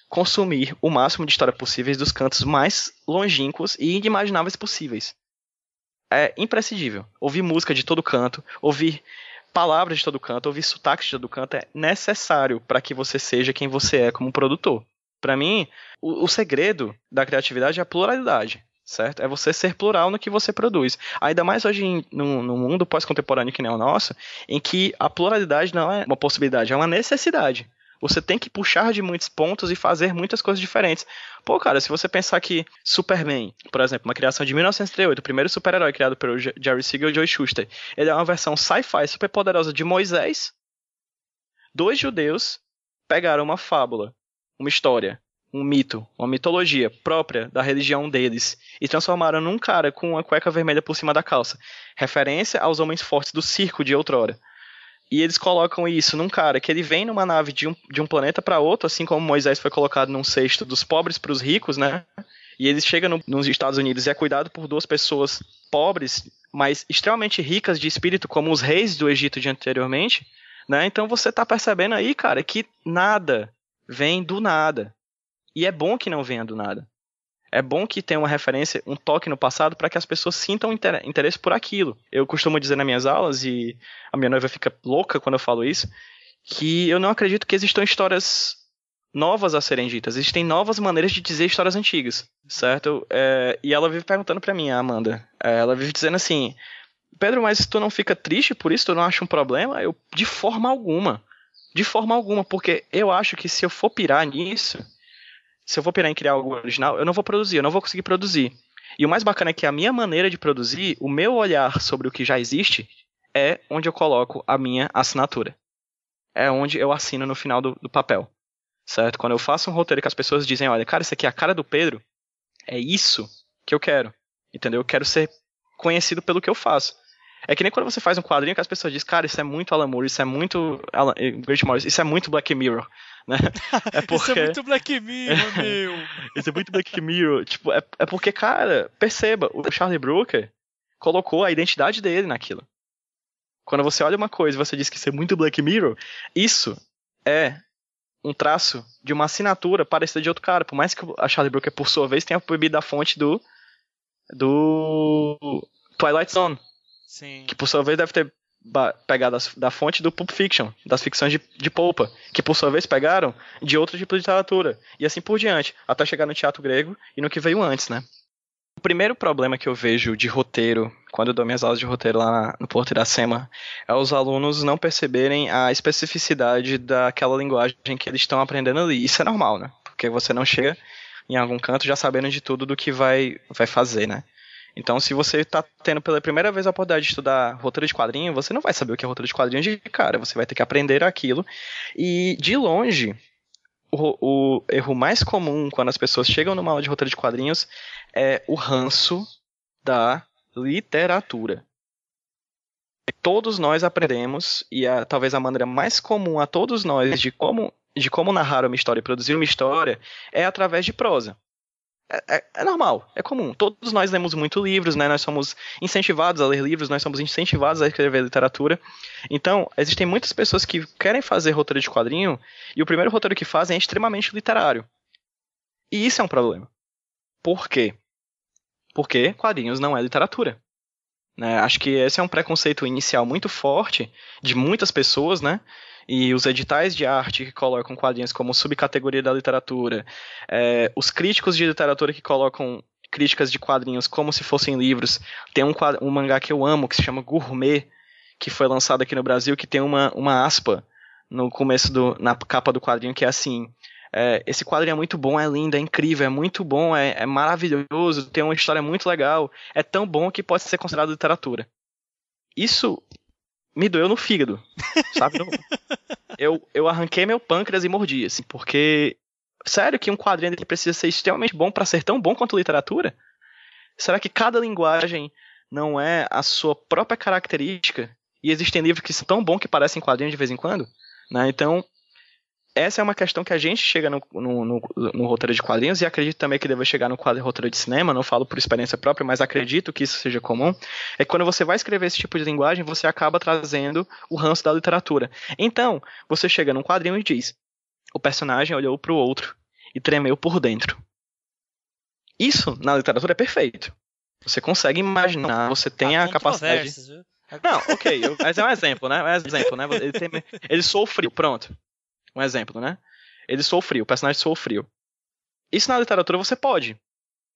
Speaker 1: consumir o máximo de histórias possíveis dos cantos mais longínquos e inimagináveis possíveis. É imprescindível. Ouvir música de todo canto, ouvir palavras de todo canto, ouvir sotaques de todo canto é necessário para que você seja quem você é como produtor. Para mim, o, o, segredo da criatividade é a pluralidade, certo? É você ser plural no que você produz. Ainda mais hoje em, no, no mundo pós-contemporâneo que nem o nosso, em que a pluralidade não é uma possibilidade, é uma necessidade. Você tem que puxar de muitos pontos e fazer muitas coisas diferentes. Pô, cara, se você pensar que Superman, por exemplo, uma criação de 1938, o primeiro super-herói criado pelo Jerry Siegel e Joe Shuster, ele é uma versão sci-fi super poderosa de Moisés. Dois judeus pegaram uma fábula, uma história, um mito, uma mitologia própria da religião deles e transformaram num cara com uma cueca vermelha por cima da calça, referência aos homens fortes do circo de outrora. E eles colocam isso num cara que ele vem numa nave de um, de um planeta para outro, assim como Moisés foi colocado num cesto dos pobres para os ricos, né? E ele chega no, nos Estados Unidos e é cuidado por duas pessoas pobres, mas extremamente ricas de espírito, como os reis do Egito de anteriormente, né? Então você tá percebendo aí, cara, que nada vem do nada. E é bom que não venha do nada. É bom que tenha uma referência, um toque no passado para que as pessoas sintam interesse por aquilo. Eu costumo dizer nas minhas aulas, e a minha noiva fica louca quando eu falo isso, que eu não acredito que existam histórias novas a serem ditas. Existem novas maneiras de dizer histórias antigas, certo? É, e ela vive perguntando para mim, a Amanda. É, ela vive dizendo assim: Pedro, mas tu não fica triste por isso? Tu não acha um problema? Eu, de forma alguma. De forma alguma, porque eu acho que se eu for pirar nisso, se eu for pirar em criar algo original, eu não vou produzir, eu não vou conseguir produzir. E o mais bacana é que a minha maneira de produzir, o meu olhar sobre o que já existe, é onde eu coloco a minha assinatura. É onde eu assino no final do, do papel. Certo? Quando eu faço um roteiro que as pessoas dizem, olha, cara, isso aqui é a cara do Pedro, é isso que eu quero. Entendeu? Eu quero ser conhecido pelo que eu faço. É que nem quando você faz um quadrinho que as pessoas dizem, cara, isso é muito Alan Moore, isso é muito Alan, eh, Great Morris, isso é muito Black Mirror, né?
Speaker 2: É porque... isso é muito Black Mirror, meu!
Speaker 1: isso é muito Black Mirror. Tipo, é, é porque, cara, perceba, o Charlie Brooker colocou a identidade dele naquilo. Quando você olha uma coisa e você diz que isso é muito Black Mirror, isso é um traço de uma assinatura parecida de outro cara. Por mais que a Charlie Brooker, por sua vez, tenha bebido a fonte do do Twilight Zone.
Speaker 2: Sim.
Speaker 1: Que por sua vez deve ter pegado da fonte do Pulp Fiction, das ficções de, de polpa, que por sua vez pegaram de outro tipo de literatura, e assim por diante, até chegar no teatro grego e no que veio antes, né? O primeiro problema que eu vejo de roteiro, quando eu dou minhas aulas de roteiro lá no Porto Iracema, é os alunos não perceberem a especificidade daquela linguagem que eles estão aprendendo ali. Isso é normal, né? Porque você não chega em algum canto já sabendo de tudo do que vai, vai fazer, né? Então, se você está tendo pela primeira vez a oportunidade de estudar roteiro de quadrinho, você não vai saber o que é roteiro de quadrinho de cara. Você vai ter que aprender aquilo. E, de longe, o, o erro mais comum quando as pessoas chegam numa aula de roteiro de quadrinhos é o ranço da literatura. Todos nós aprendemos, e a, talvez a maneira mais comum a todos nós de como, de como narrar uma história e produzir uma história é através de prosa. É, é, é, normal, é comum. Todos nós lemos muito livros, né? Nós somos incentivados a ler livros, nós somos incentivados a escrever literatura. Então, existem muitas pessoas que querem fazer roteiro de quadrinho e o primeiro roteiro que fazem é extremamente literário. E isso é um problema. Por quê? Porque quadrinhos não é literatura. Né? Acho que esse é um preconceito inicial muito forte de muitas pessoas, né? E os editais de arte que colocam quadrinhos como subcategoria da literatura, é, os críticos de literatura que colocam críticas de quadrinhos como se fossem livros. Tem um, um mangá que eu amo que se chama Gourmet, que foi lançado aqui no Brasil, que tem uma, uma aspa no começo do na capa do quadrinho que é assim: é, esse quadrinho é muito bom, é lindo, é incrível, é muito bom, é, é, maravilhoso, tem uma história muito legal, é tão bom que pode ser considerado literatura. Isso me doeu no fígado, sabe? eu, eu arranquei meu pâncreas e mordi, assim, porque. Sério que um quadrinho precisa ser extremamente bom para ser tão bom quanto literatura? Será que cada linguagem não é a sua própria característica? E existem livros que são tão bons que parecem quadrinhos de vez em quando? Né? Então, essa é uma questão que a gente chega no, no, no, no roteiro de quadrinhos e acredito também que deva chegar no quadro roteiro de cinema, não falo por experiência própria, mas acredito que isso seja comum, é que quando você vai escrever esse tipo de linguagem, você acaba trazendo o ranço da literatura. Então, você chega num quadrinho e diz, o personagem olhou para o outro e tremeu por dentro. Isso, na literatura, é perfeito. Você consegue imaginar, você tem a capacidade... Não, ok, mas é um exemplo, né? É um exemplo, né? Ele, tem, ele sofreu, pronto. Um exemplo, né? Ele sofreu, o personagem sofreu. Isso na literatura você pode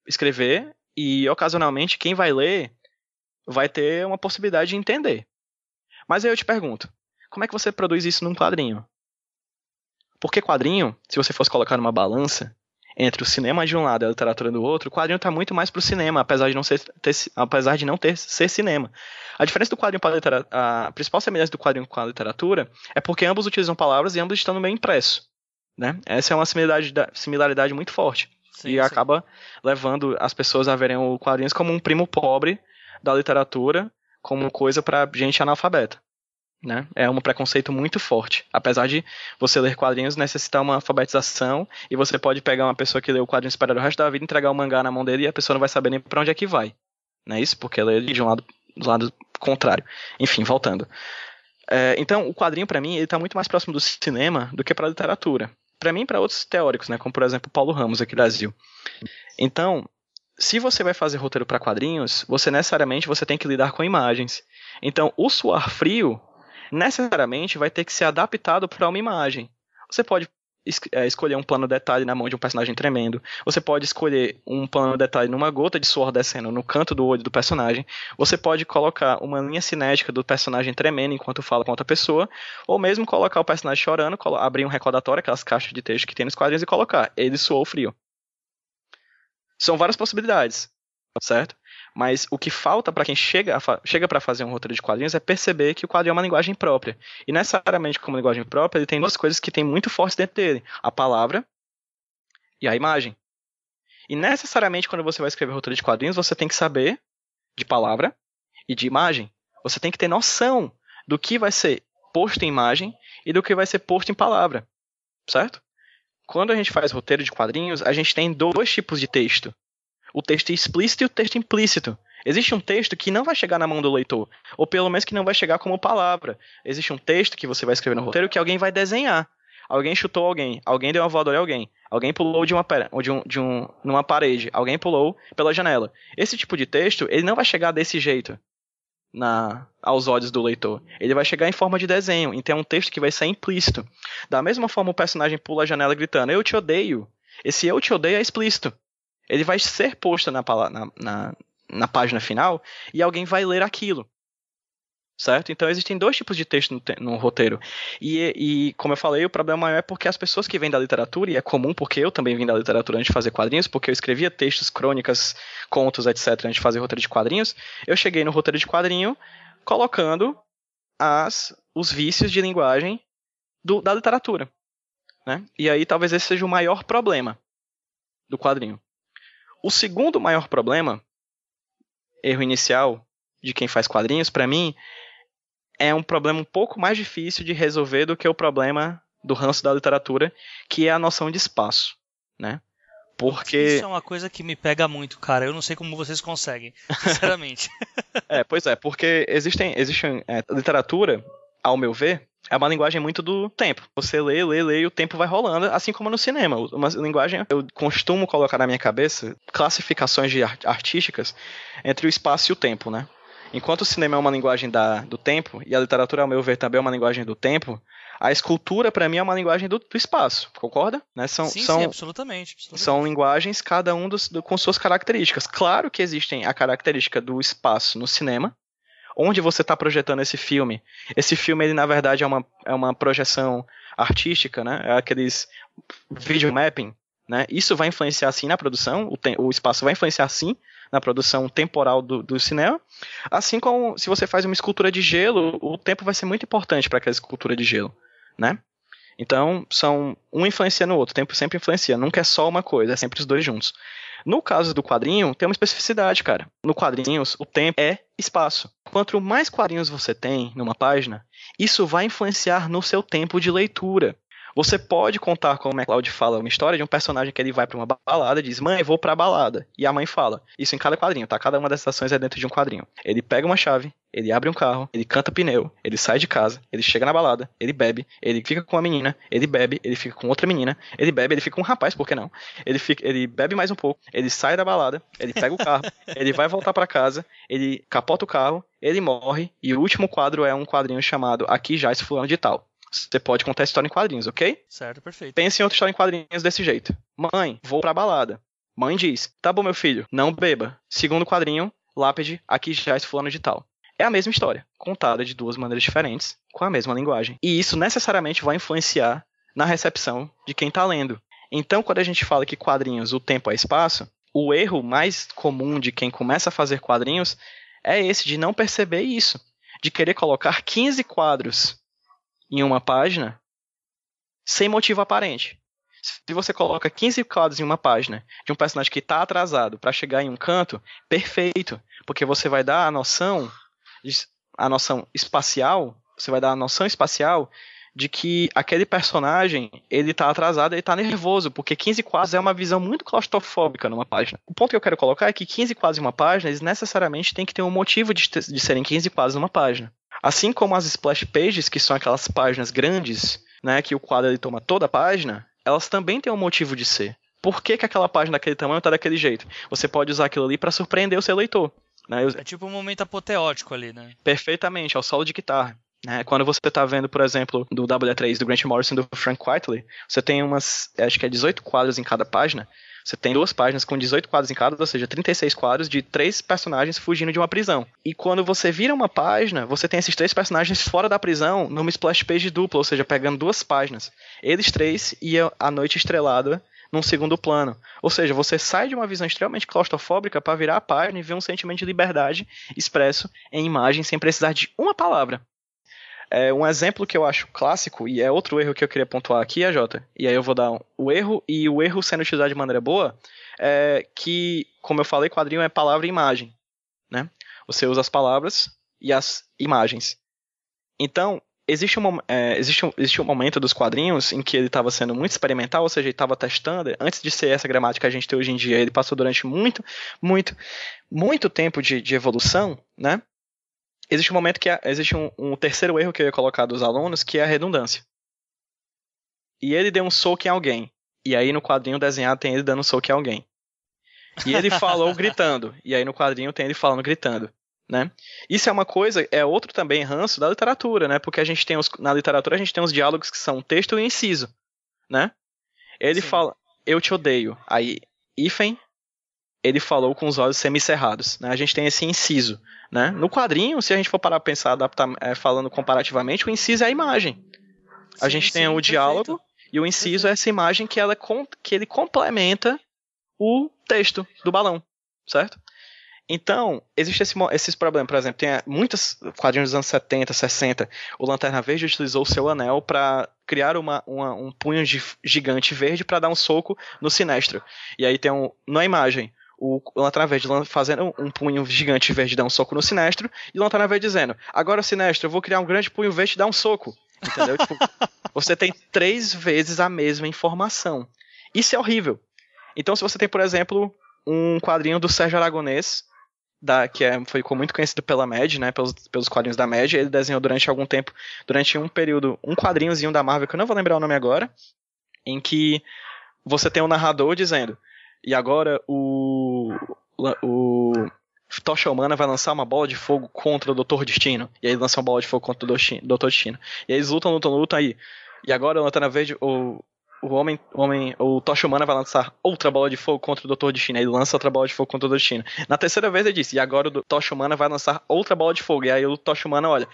Speaker 1: escrever e ocasionalmente quem vai ler vai ter uma possibilidade de entender. Mas aí eu te pergunto, como é que você produz isso num quadrinho? Porque quadrinho, se você fosse colocar numa balança entre o cinema de um lado e a literatura do outro, o quadrinho está muito mais pro cinema, apesar de não ser ter, apesar de não ter ser cinema. A diferença do quadrinho para a literatura, a principal semelhança do quadrinho com a literatura é porque ambos utilizam palavras e ambos estão no meio impresso. Né? Essa é uma similaridade, similaridade muito forte. Sim, e sim. acaba levando as pessoas a verem o quadrinhos como um primo pobre da literatura, como coisa para gente analfabeta. Né? É um preconceito muito forte. Apesar de você ler quadrinhos necessitar uma alfabetização e você pode pegar uma pessoa que lê o quadrinho esperar o resto da vida, entregar o mangá na mão dele e a pessoa não vai saber nem para onde é que vai. Não é isso? Porque ela é de um lado do lado contrário. Enfim, voltando. É, então, o quadrinho, para mim, ele tá muito mais próximo do cinema do que pra literatura. Para mim para outros teóricos, né, como por exemplo Paulo Ramos aqui no Brasil. Então, se você vai fazer roteiro para quadrinhos, você necessariamente você tem que lidar com imagens. Então, o suar frio necessariamente vai ter que ser adaptado para uma imagem. Você pode es é, escolher um plano detalhe na mão de um personagem tremendo. Você pode escolher um plano detalhe numa gota de suor descendo no canto do olho do personagem. Você pode colocar uma linha cinética do personagem tremendo enquanto fala com outra pessoa. Ou mesmo colocar o personagem chorando, abrir um recordatório, aquelas caixas de texto que tem nos quadrinhos, e colocar. Ele suou frio. São várias possibilidades, certo? Mas o que falta para quem chega, chega para fazer um roteiro de quadrinhos é perceber que o quadrinho é uma linguagem própria. E necessariamente, como linguagem própria, ele tem duas coisas que tem muito fortes dentro dele: a palavra e a imagem. E necessariamente, quando você vai escrever roteiro de quadrinhos, você tem que saber de palavra e de imagem. Você tem que ter noção do que vai ser posto em imagem e do que vai ser posto em palavra. Certo? Quando a gente faz roteiro de quadrinhos, a gente tem dois tipos de texto: o texto explícito e o texto implícito. Existe um texto que não vai chegar na mão do leitor, ou pelo menos que não vai chegar como palavra. Existe um texto que você vai escrever no roteiro que alguém vai desenhar. Alguém chutou alguém, alguém deu uma voadora em alguém, alguém pulou de uma de um, de um numa parede, alguém pulou pela janela. Esse tipo de texto, ele não vai chegar desse jeito na, aos olhos do leitor. Ele vai chegar em forma de desenho, então é um texto que vai ser implícito. Da mesma forma, o personagem pula a janela gritando: Eu te odeio. Esse eu te odeio é explícito. Ele vai ser posto na, na, na, na página final e alguém vai ler aquilo certo? Então existem dois tipos de texto no, no roteiro. E, e, como eu falei, o problema maior é porque as pessoas que vêm da literatura, e é comum porque eu também vim da literatura antes de fazer quadrinhos, porque eu escrevia textos, crônicas, contos, etc., antes de fazer roteiro de quadrinhos, eu cheguei no roteiro de quadrinho colocando as, os vícios de linguagem do, da literatura. Né? E aí talvez esse seja o maior problema do quadrinho. O segundo maior problema, erro inicial de quem faz quadrinhos, para mim, é um problema um pouco mais difícil de resolver do que o problema do ranço da literatura, que é a noção de espaço, né? Porque
Speaker 2: isso é uma coisa que me pega muito, cara. Eu não sei como vocês conseguem, sinceramente.
Speaker 1: é, pois é, porque existem, existem é, literatura, ao meu ver, é uma linguagem muito do tempo. Você lê, lê, lê e o tempo vai rolando, assim como no cinema. Uma linguagem, eu costumo colocar na minha cabeça classificações de artísticas entre o espaço e o tempo, né? Enquanto o cinema é uma linguagem da, do tempo, e a literatura, ao meu ver, também é uma linguagem do tempo, a escultura, para mim, é uma linguagem do, do espaço, concorda? Né?
Speaker 2: São, sim, são, sim, absolutamente, absolutamente.
Speaker 1: São linguagens, cada um dos, do, com suas características. Claro que existem a característica do espaço no cinema, onde você está projetando esse filme. Esse filme, ele, na verdade, é uma, é uma projeção artística, né? É aqueles video mapping, né? Isso vai influenciar, sim, na produção, o, o espaço vai influenciar, sim, na produção temporal do, do cinema. Assim como se você faz uma escultura de gelo, o tempo vai ser muito importante para aquela escultura de gelo, né? Então, são um influencia no outro, o tempo sempre influencia, nunca é só uma coisa, é sempre os dois juntos. No caso do quadrinho, tem uma especificidade, cara. No quadrinhos, o tempo é espaço. Quanto mais quadrinhos você tem numa página, isso vai influenciar no seu tempo de leitura. Você pode contar, como o MacLeod fala, uma história de um personagem que ele vai para uma balada e diz: Mãe, vou pra balada. E a mãe fala: Isso em cada quadrinho, tá? Cada uma dessas ações é dentro de um quadrinho. Ele pega uma chave, ele abre um carro, ele canta pneu, ele sai de casa, ele chega na balada, ele bebe, ele fica com uma menina, ele bebe, ele fica com outra menina, ele bebe, ele fica com um rapaz, por que não? Ele, fica, ele bebe mais um pouco, ele sai da balada, ele pega o carro, ele vai voltar para casa, ele capota o carro, ele morre, e o último quadro é um quadrinho chamado Aqui Já esse fulano de tal. Você pode contar a história em quadrinhos, ok?
Speaker 2: Certo, perfeito.
Speaker 1: Pense em outra história em quadrinhos desse jeito. Mãe, vou pra balada. Mãe diz: Tá bom, meu filho, não beba. Segundo quadrinho, lápide, aqui já é fulano de tal. É a mesma história, contada de duas maneiras diferentes, com a mesma linguagem. E isso necessariamente vai influenciar na recepção de quem tá lendo. Então, quando a gente fala que quadrinhos, o tempo é espaço, o erro mais comum de quem começa a fazer quadrinhos é esse de não perceber isso, de querer colocar 15 quadros em uma página sem motivo aparente. Se você coloca 15 quadros em uma página de um personagem que está atrasado para chegar em um canto, perfeito, porque você vai dar a noção a noção espacial, você vai dar a noção espacial de que aquele personagem, ele tá atrasado, ele tá nervoso, porque 15 quadros é uma visão muito claustrofóbica numa página. O ponto que eu quero colocar é que 15 quadros em uma página, eles necessariamente têm que ter um motivo de, de serem 15 quadros numa página. Assim como as splash pages, que são aquelas páginas grandes, né, que o quadro ele toma toda a página, elas também têm um motivo de ser. por que, que aquela página daquele tamanho tá daquele jeito. Você pode usar aquilo ali para surpreender o seu leitor. Né?
Speaker 2: É tipo um momento apoteótico ali, né?
Speaker 1: Perfeitamente, ao solo de guitarra. Né? Quando você está vendo, por exemplo, do W3 do Grant Morrison do Frank Whiteley, você tem umas, acho que é 18 quadros em cada página. Você tem duas páginas com 18 quadros em cada, ou seja, 36 quadros de três personagens fugindo de uma prisão. E quando você vira uma página, você tem esses três personagens fora da prisão numa splash page dupla, ou seja, pegando duas páginas. Eles três e a noite estrelada num segundo plano. Ou seja, você sai de uma visão extremamente claustrofóbica para virar a página e ver um sentimento de liberdade expresso em imagem sem precisar de uma palavra. É, um exemplo que eu acho clássico, e é outro erro que eu queria pontuar aqui, é Jota, e aí eu vou dar um, o erro, e o erro sendo utilizado de maneira boa, é que, como eu falei, quadrinho é palavra e imagem. Né? Você usa as palavras e as imagens. Então, existe um, é, existe, um, existe um momento dos quadrinhos em que ele estava sendo muito experimental, ou seja, ele estava testando, antes de ser essa gramática que a gente tem hoje em dia, ele passou durante muito, muito, muito tempo de, de evolução, né? Existe um momento que existe um, um, terceiro erro que eu ia colocar dos alunos, que é a redundância. E ele deu um soco em alguém. E aí no quadrinho desenhado tem ele dando um soco em alguém. E ele falou gritando. E aí no quadrinho tem ele falando gritando né? Isso é uma coisa, é outro também ranço da literatura, né? Porque a gente tem os, na literatura a gente tem os diálogos que são texto e inciso, né? Ele Sim. fala, eu te odeio. Aí, Ifen, ele falou com os olhos semicerrados, né? A gente tem esse inciso, né? No quadrinho, se a gente for parar pra pensar, adaptar, é, falando comparativamente, o inciso é a imagem. A sim, gente tem sim, o diálogo e o inciso perfeito. é essa imagem que, ela, que ele complementa o texto do balão, certo? Então, existe esse, esses problemas. Por exemplo, tem muitos quadrinhos dos anos 70, 60. O Lanterna Verde utilizou o seu anel para criar uma, uma, um punho gigante verde para dar um soco no Sinestro. E aí tem um. Na imagem, o Lanterna Verde fazendo um punho gigante verde dar um soco no Sinestro. E o Lanterna Verde dizendo: Agora, Sinestro, eu vou criar um grande punho verde e dar um soco. Entendeu? tipo, você tem três vezes a mesma informação. Isso é horrível. Então, se você tem, por exemplo, um quadrinho do Sérgio Aragonês da, que é, foi, ficou muito conhecido pela Mad, né, pelos, pelos quadrinhos da Mad, ele desenhou durante algum tempo, durante um período, um quadrinhozinho da Marvel, que eu não vou lembrar o nome agora, em que você tem um narrador dizendo, e agora o, o Tocha Humana vai lançar uma bola de fogo contra o Doutor Destino, e aí lança uma bola de fogo contra o Doutor Destino, e aí eles lutam, lutam, lutam, aí, e agora o Lanterna Verde, o, o homem, o homem, o Tocha Humana vai lançar outra bola de fogo contra o Doutor Destino. Aí lança outra bola de fogo contra o Doutor Destino. Na terceira vez ele disse, e agora o Tocha Humana vai lançar outra bola de fogo. E aí o Tocha Humana, olha,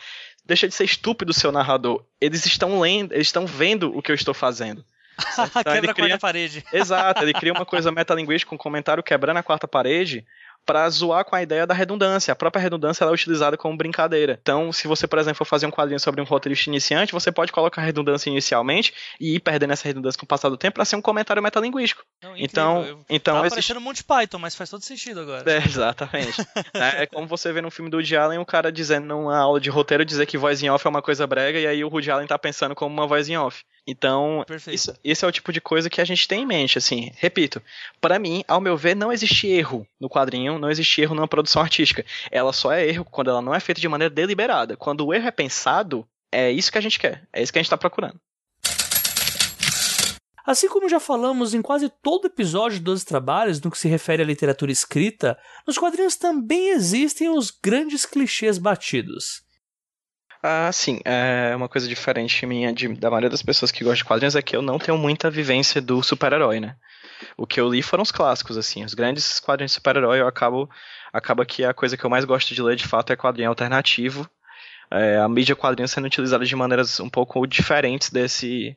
Speaker 1: deixa de ser estúpido, seu narrador. Eles estão lendo, eles estão vendo o que eu estou fazendo.
Speaker 2: Então, Quebra a quarta parede.
Speaker 1: Exato, ele cria uma coisa metalinguística, um comentário quebrando a quarta parede, para zoar com a ideia da redundância. A própria redundância é utilizada como brincadeira. Então, se você, por exemplo, for fazer um quadrinho sobre um roteirista iniciante, você pode colocar a redundância inicialmente e ir perdendo essa redundância com o passar do tempo para ser um comentário metalinguístico. Não, então, Eu, então
Speaker 2: tá existe... um Monty Python, mas faz todo sentido agora.
Speaker 1: É, exatamente. é, é, como você vê no filme do Woody Allen, o cara dizendo numa aula de roteiro dizer que voz em off é uma coisa brega e aí o Woody Allen tá pensando como uma voz em off. Então, isso, esse é o tipo de coisa que a gente tem em mente, assim. Repito, para mim, ao meu ver, não existe erro no quadrinho, não existe erro numa produção artística. Ela só é erro quando ela não é feita de maneira deliberada. Quando o erro é pensado, é isso que a gente quer, é isso que a gente está procurando.
Speaker 2: Assim como já falamos em quase todo episódio dos trabalhos no que se refere à literatura escrita, nos quadrinhos também existem os grandes clichês batidos.
Speaker 1: Ah, sim. É uma coisa diferente minha de, da maioria das pessoas que gostam de quadrinhos é que eu não tenho muita vivência do super-herói, né? O que eu li foram os clássicos, assim. Os grandes quadrinhos de super-herói eu acabo. Acaba que a coisa que eu mais gosto de ler de fato é quadrinho alternativo. É, a mídia quadrinho sendo utilizada de maneiras um pouco diferentes desse,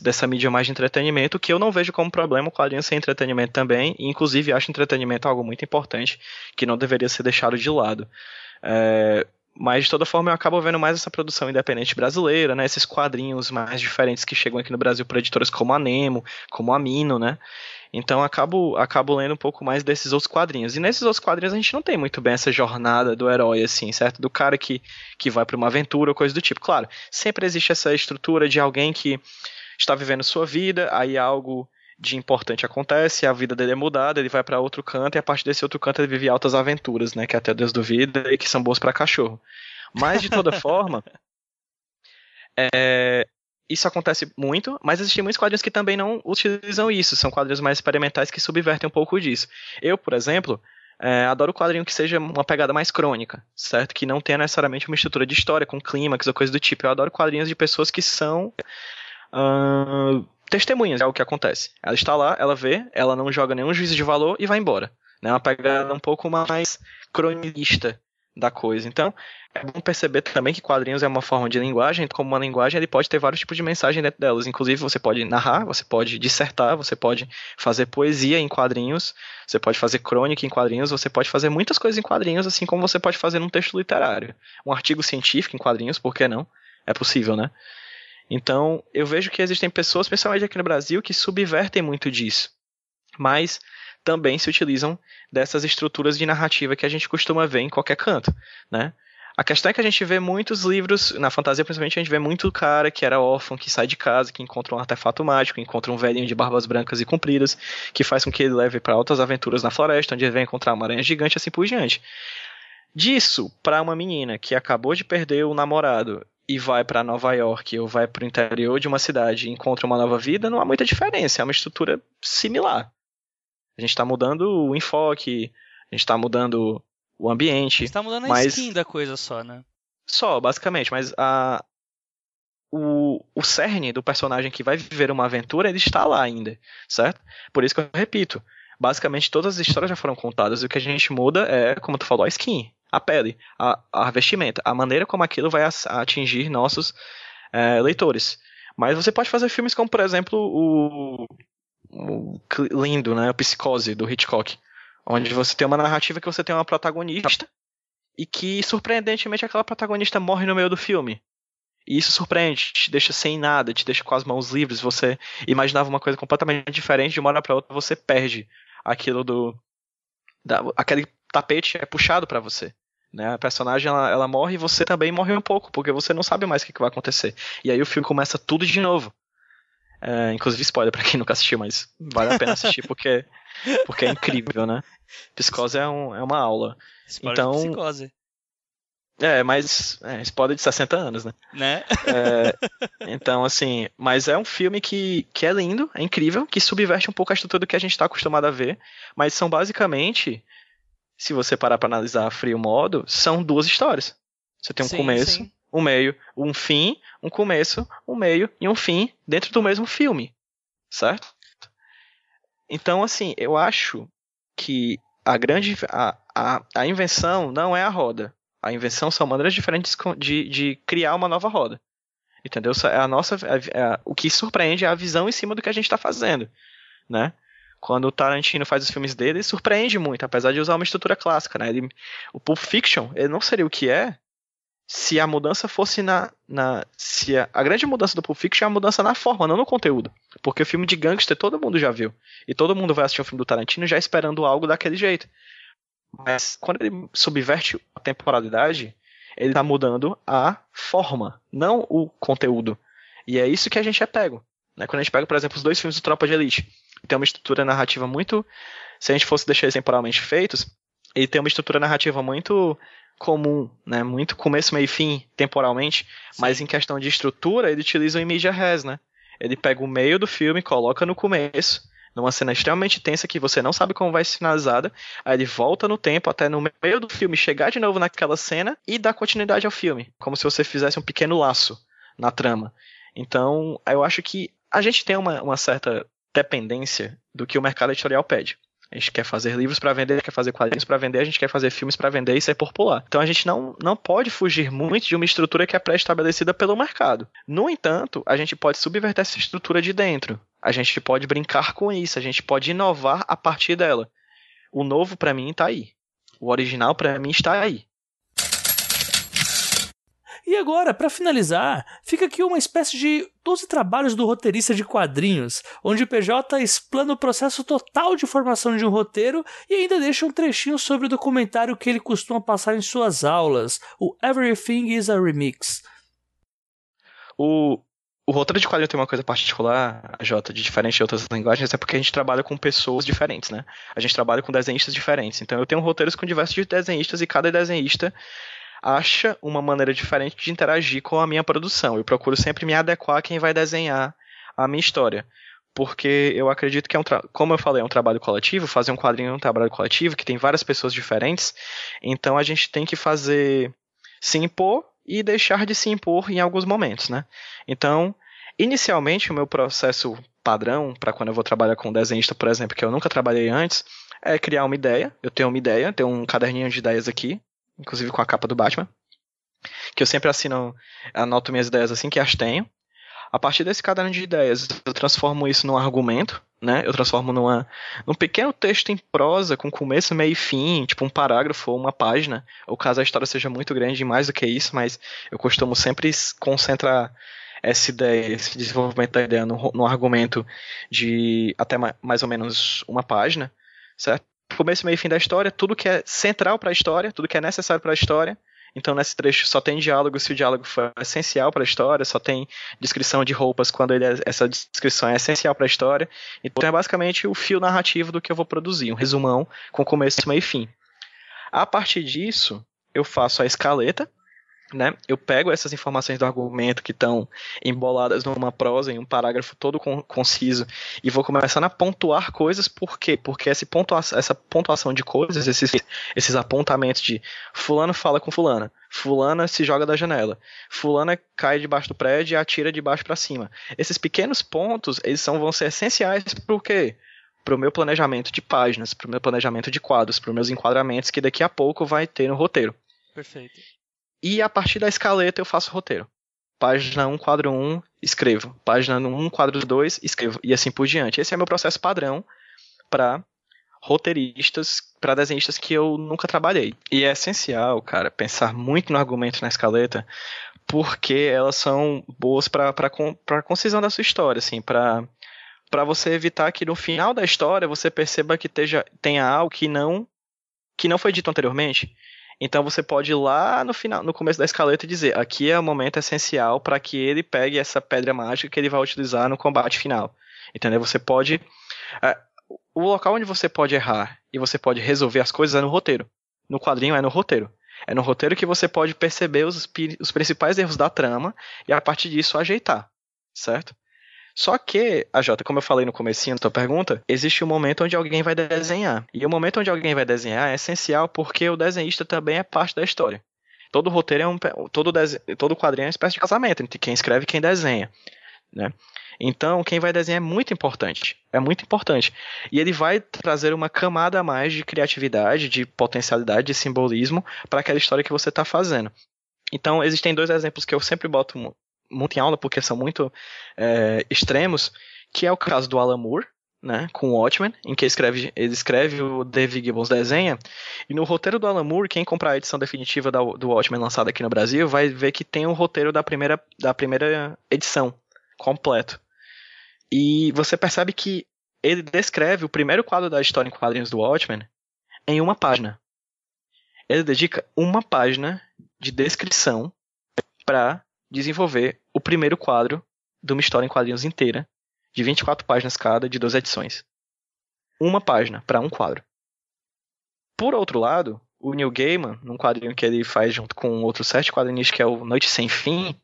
Speaker 1: dessa mídia mais de entretenimento, que eu não vejo como problema o quadrinho ser entretenimento também, e inclusive acho entretenimento algo muito importante que não deveria ser deixado de lado. É, mas de toda forma eu acabo vendo mais essa produção independente brasileira, né? Esses quadrinhos mais diferentes que chegam aqui no Brasil por editoras como a Nemo, como a Mino, né? Então acabo, acabo lendo um pouco mais desses outros quadrinhos. E nesses outros quadrinhos a gente não tem muito bem essa jornada do herói, assim, certo? Do cara que, que vai para uma aventura ou coisa do tipo. Claro, sempre existe essa estrutura de alguém que está vivendo sua vida, aí algo de importante acontece, a vida dele é mudada, ele vai para outro canto e a partir desse outro canto ele vive altas aventuras, né, que até Deus duvida e que são boas para cachorro. Mas de toda forma, é, isso acontece muito, mas existem muitos quadrinhos que também não utilizam isso. São quadrinhos mais experimentais que subvertem um pouco disso. Eu, por exemplo, é, adoro quadrinho que seja uma pegada mais crônica, certo? Que não tenha necessariamente uma estrutura de história com clímax ou coisa do tipo. Eu adoro quadrinhos de pessoas que são uh, testemunhas é o que acontece. Ela está lá, ela vê, ela não joga nenhum juízo de valor e vai embora. Né? uma pegada um pouco mais cronista da coisa. Então, é bom perceber também que quadrinhos é uma forma de linguagem, como uma linguagem ele pode ter vários tipos de mensagem dentro delas. Inclusive, você pode narrar, você pode dissertar, você pode fazer poesia em quadrinhos, você pode fazer crônica em quadrinhos, você pode fazer muitas coisas em quadrinhos, assim como você pode fazer num texto literário. Um artigo científico em quadrinhos, por que não? É possível, né? Então, eu vejo que existem pessoas, principalmente aqui no Brasil, que subvertem muito disso. Mas também se utilizam dessas estruturas de narrativa que a gente costuma ver em qualquer canto, né? A questão é que a gente vê muitos livros, na fantasia principalmente, a gente vê muito cara que era órfão, que sai de casa, que encontra um artefato mágico, encontra um velhinho de barbas brancas e compridas, que faz com que ele leve para altas aventuras na floresta, onde ele vai encontrar uma aranha gigante, assim por diante. Disso, para uma menina que acabou de perder o namorado e vai para Nova York ou vai para o interior de uma cidade e encontra uma nova vida, não há muita diferença, é uma estrutura similar. A gente está mudando o enfoque, a gente está mudando o ambiente.
Speaker 2: Está mudando
Speaker 1: mas...
Speaker 2: a skin da coisa só, né?
Speaker 1: Só, basicamente, mas a o, o cerne do personagem que vai viver uma aventura, ele está lá ainda, certo? Por isso que eu repito, basicamente todas as histórias já foram contadas e o que a gente muda é, como tu falou, a skin, a pele, a, a vestimenta, a maneira como aquilo vai atingir nossos é, leitores. Mas você pode fazer filmes como, por exemplo, o lindo, né? A Psicose, do Hitchcock. Onde você tem uma narrativa que você tem uma protagonista e que, surpreendentemente, aquela protagonista morre no meio do filme. E isso surpreende, te deixa sem nada, te deixa com as mãos livres. Você imaginava uma coisa completamente diferente, de uma hora para outra você perde aquilo do. Da, aquele tapete é puxado para você. Né? A personagem ela, ela, morre e você também morre um pouco, porque você não sabe mais o que, que vai acontecer. E aí o filme começa tudo de novo. É, inclusive spoiler para quem nunca assistiu, mas vale a pena assistir porque, porque é incrível, né? Psicose é, um, é uma aula.
Speaker 2: Spoiler então, psicose.
Speaker 1: É, mas é, spoiler de 60 anos, né?
Speaker 2: Né?
Speaker 1: É, então, assim, mas é um filme que, que é lindo, é incrível, que subverte um pouco a estrutura do que a gente está acostumado a ver, mas são basicamente, se você parar para analisar a frio modo, são duas histórias. Você tem um sim, começo, sim um meio, um fim, um começo, um meio e um fim dentro do mesmo filme, certo? Então, assim, eu acho que a grande a, a, a invenção não é a roda. A invenção são maneiras diferentes de, de criar uma nova roda. Entendeu? É a nossa, é, é, o que surpreende é a visão em cima do que a gente está fazendo, né? Quando o Tarantino faz os filmes dele, ele surpreende muito, apesar de usar uma estrutura clássica, né? Ele, o Pulp Fiction, ele não seria o que é se a mudança fosse na. na se a, a, grande mudança do Pulp Fiction é a mudança na forma, não no conteúdo. Porque o filme de gangster todo mundo já viu. E todo mundo vai assistir um filme do Tarantino já esperando algo daquele jeito. Mas quando ele subverte a temporalidade, ele está mudando a forma, não o conteúdo. E é isso que a gente é pego. Né? Quando a gente pega, por exemplo, os dois filmes do Tropa de Elite, tem uma estrutura narrativa muito. Se a gente fosse deixar eles temporalmente feitos, ele tem uma estrutura narrativa muito comum, né? Muito começo, meio e fim, temporalmente, Sim. mas em questão de estrutura, ele utiliza o media res, né? Ele pega o meio do filme, coloca no começo, numa cena extremamente tensa que você não sabe como vai ser finalizada, aí ele volta no tempo até no meio do filme chegar de novo naquela cena e dar continuidade ao filme, como se você fizesse um pequeno laço na trama. Então, eu acho que a gente tem uma, uma certa dependência do que o mercado editorial pede. A gente quer fazer livros para vender, quer fazer quadrinhos para vender, a gente quer fazer filmes para vender e ser popular. Então a gente não, não pode fugir muito de uma estrutura que é pré-estabelecida pelo mercado. No entanto, a gente pode subverter essa estrutura de dentro. A gente pode brincar com isso, a gente pode inovar a partir dela. O novo para mim está aí. O original para mim está aí.
Speaker 2: E agora, para finalizar, fica aqui uma espécie de 12 trabalhos do roteirista de quadrinhos, onde o PJ explana o processo total de formação de um roteiro e ainda deixa um trechinho sobre o documentário que ele costuma passar em suas aulas, o Everything is a Remix.
Speaker 1: O, o roteiro de quadrinho tem uma coisa particular, Jota, de diferente de outras linguagens, é porque a gente trabalha com pessoas diferentes, né? A gente trabalha com desenhistas diferentes. Então eu tenho roteiros com diversos desenhistas e cada desenhista acha uma maneira diferente de interagir com a minha produção. Eu procuro sempre me adequar a quem vai desenhar a minha história. Porque eu acredito que é um como eu falei, é um trabalho coletivo, fazer um quadrinho é um trabalho coletivo, que tem várias pessoas diferentes, então a gente tem que fazer se impor e deixar de se impor em alguns momentos, né? Então, inicialmente o meu processo padrão para quando eu vou trabalhar com um desenhista, por exemplo, que eu nunca trabalhei antes, é criar uma ideia. Eu tenho uma ideia, tenho um caderninho de ideias aqui, inclusive com a capa do Batman, que eu sempre assino, anoto minhas ideias assim que as tenho. A partir desse caderno de ideias, eu transformo isso num argumento, né? Eu transformo numa, num pequeno texto em prosa, com começo, meio e fim, tipo um parágrafo ou uma página, ou caso a história seja muito grande, mais do que isso, mas eu costumo sempre concentrar essa ideia, esse desenvolvimento da ideia no argumento de até mais ou menos uma página, certo? Começo, meio e fim da história, tudo que é central para a história, tudo que é necessário para a história. Então, nesse trecho só tem diálogo se o diálogo for essencial para a história, só tem descrição de roupas quando ele é, essa descrição é essencial para a história. Então, é basicamente o fio narrativo do que eu vou produzir, um resumão com começo, meio e fim. A partir disso, eu faço a escaleta, né? Eu pego essas informações do argumento que estão emboladas numa prosa, em um parágrafo todo conciso, e vou começando a pontuar coisas, por quê? Porque essa pontuação, essa pontuação de coisas, esses, esses apontamentos de fulano fala com fulana, fulana se joga da janela, fulana cai debaixo do prédio e atira de baixo para cima. Esses pequenos pontos, eles são, vão ser essenciais quê? para o meu planejamento de páginas, para o meu planejamento de quadros, para os meus enquadramentos que daqui a pouco vai ter no roteiro.
Speaker 2: Perfeito.
Speaker 1: E a partir da escaleta eu faço o roteiro. Página 1, quadro 1, escrevo. Página 1, quadro 2, escrevo. E assim por diante. Esse é meu processo padrão para roteiristas, para desenhistas que eu nunca trabalhei. E é essencial, cara, pensar muito no argumento na escaleta, porque elas são boas para a concisão da sua história, assim, para para você evitar que no final da história você perceba que teja, tenha algo que não que não foi dito anteriormente. Então você pode ir lá no final, no começo da escaleta e dizer: aqui é o momento essencial para que ele pegue essa pedra mágica que ele vai utilizar no combate final. Entendeu? Você pode. É, o local onde você pode errar e você pode resolver as coisas é no roteiro. No quadrinho é no roteiro. É no roteiro que você pode perceber os, os principais erros da trama e a partir disso ajeitar, certo? Só que, a Jota, como eu falei no comecinho da tua pergunta, existe um momento onde alguém vai desenhar. E o momento onde alguém vai desenhar é essencial porque o desenhista também é parte da história. Todo roteiro é um todo todo quadrinho é uma espécie de casamento entre quem escreve e quem desenha, né? Então, quem vai desenhar é muito importante. É muito importante. E ele vai trazer uma camada a mais de criatividade, de potencialidade, de simbolismo para aquela história que você está fazendo. Então, existem dois exemplos que eu sempre boto muito em aula porque são muito é, extremos, que é o caso do Alan Moore, né, com o Watchmen, em que escreve, ele escreve o David Gibbons desenha, e no roteiro do Alan Moore, quem comprar a edição definitiva da, do Watchmen lançada aqui no Brasil, vai ver que tem o um roteiro da primeira, da primeira edição, completo. E você percebe que ele descreve o primeiro quadro da história em quadrinhos do Watchmen em uma página. Ele dedica uma página de descrição para desenvolver o primeiro quadro de uma história em quadrinhos inteira, de 24 páginas cada, de duas edições. Uma página para um quadro. Por outro lado, o Neil Gaiman, num quadrinho que ele faz junto com outro sete quadrinistas, que é o Noite Sem Fim,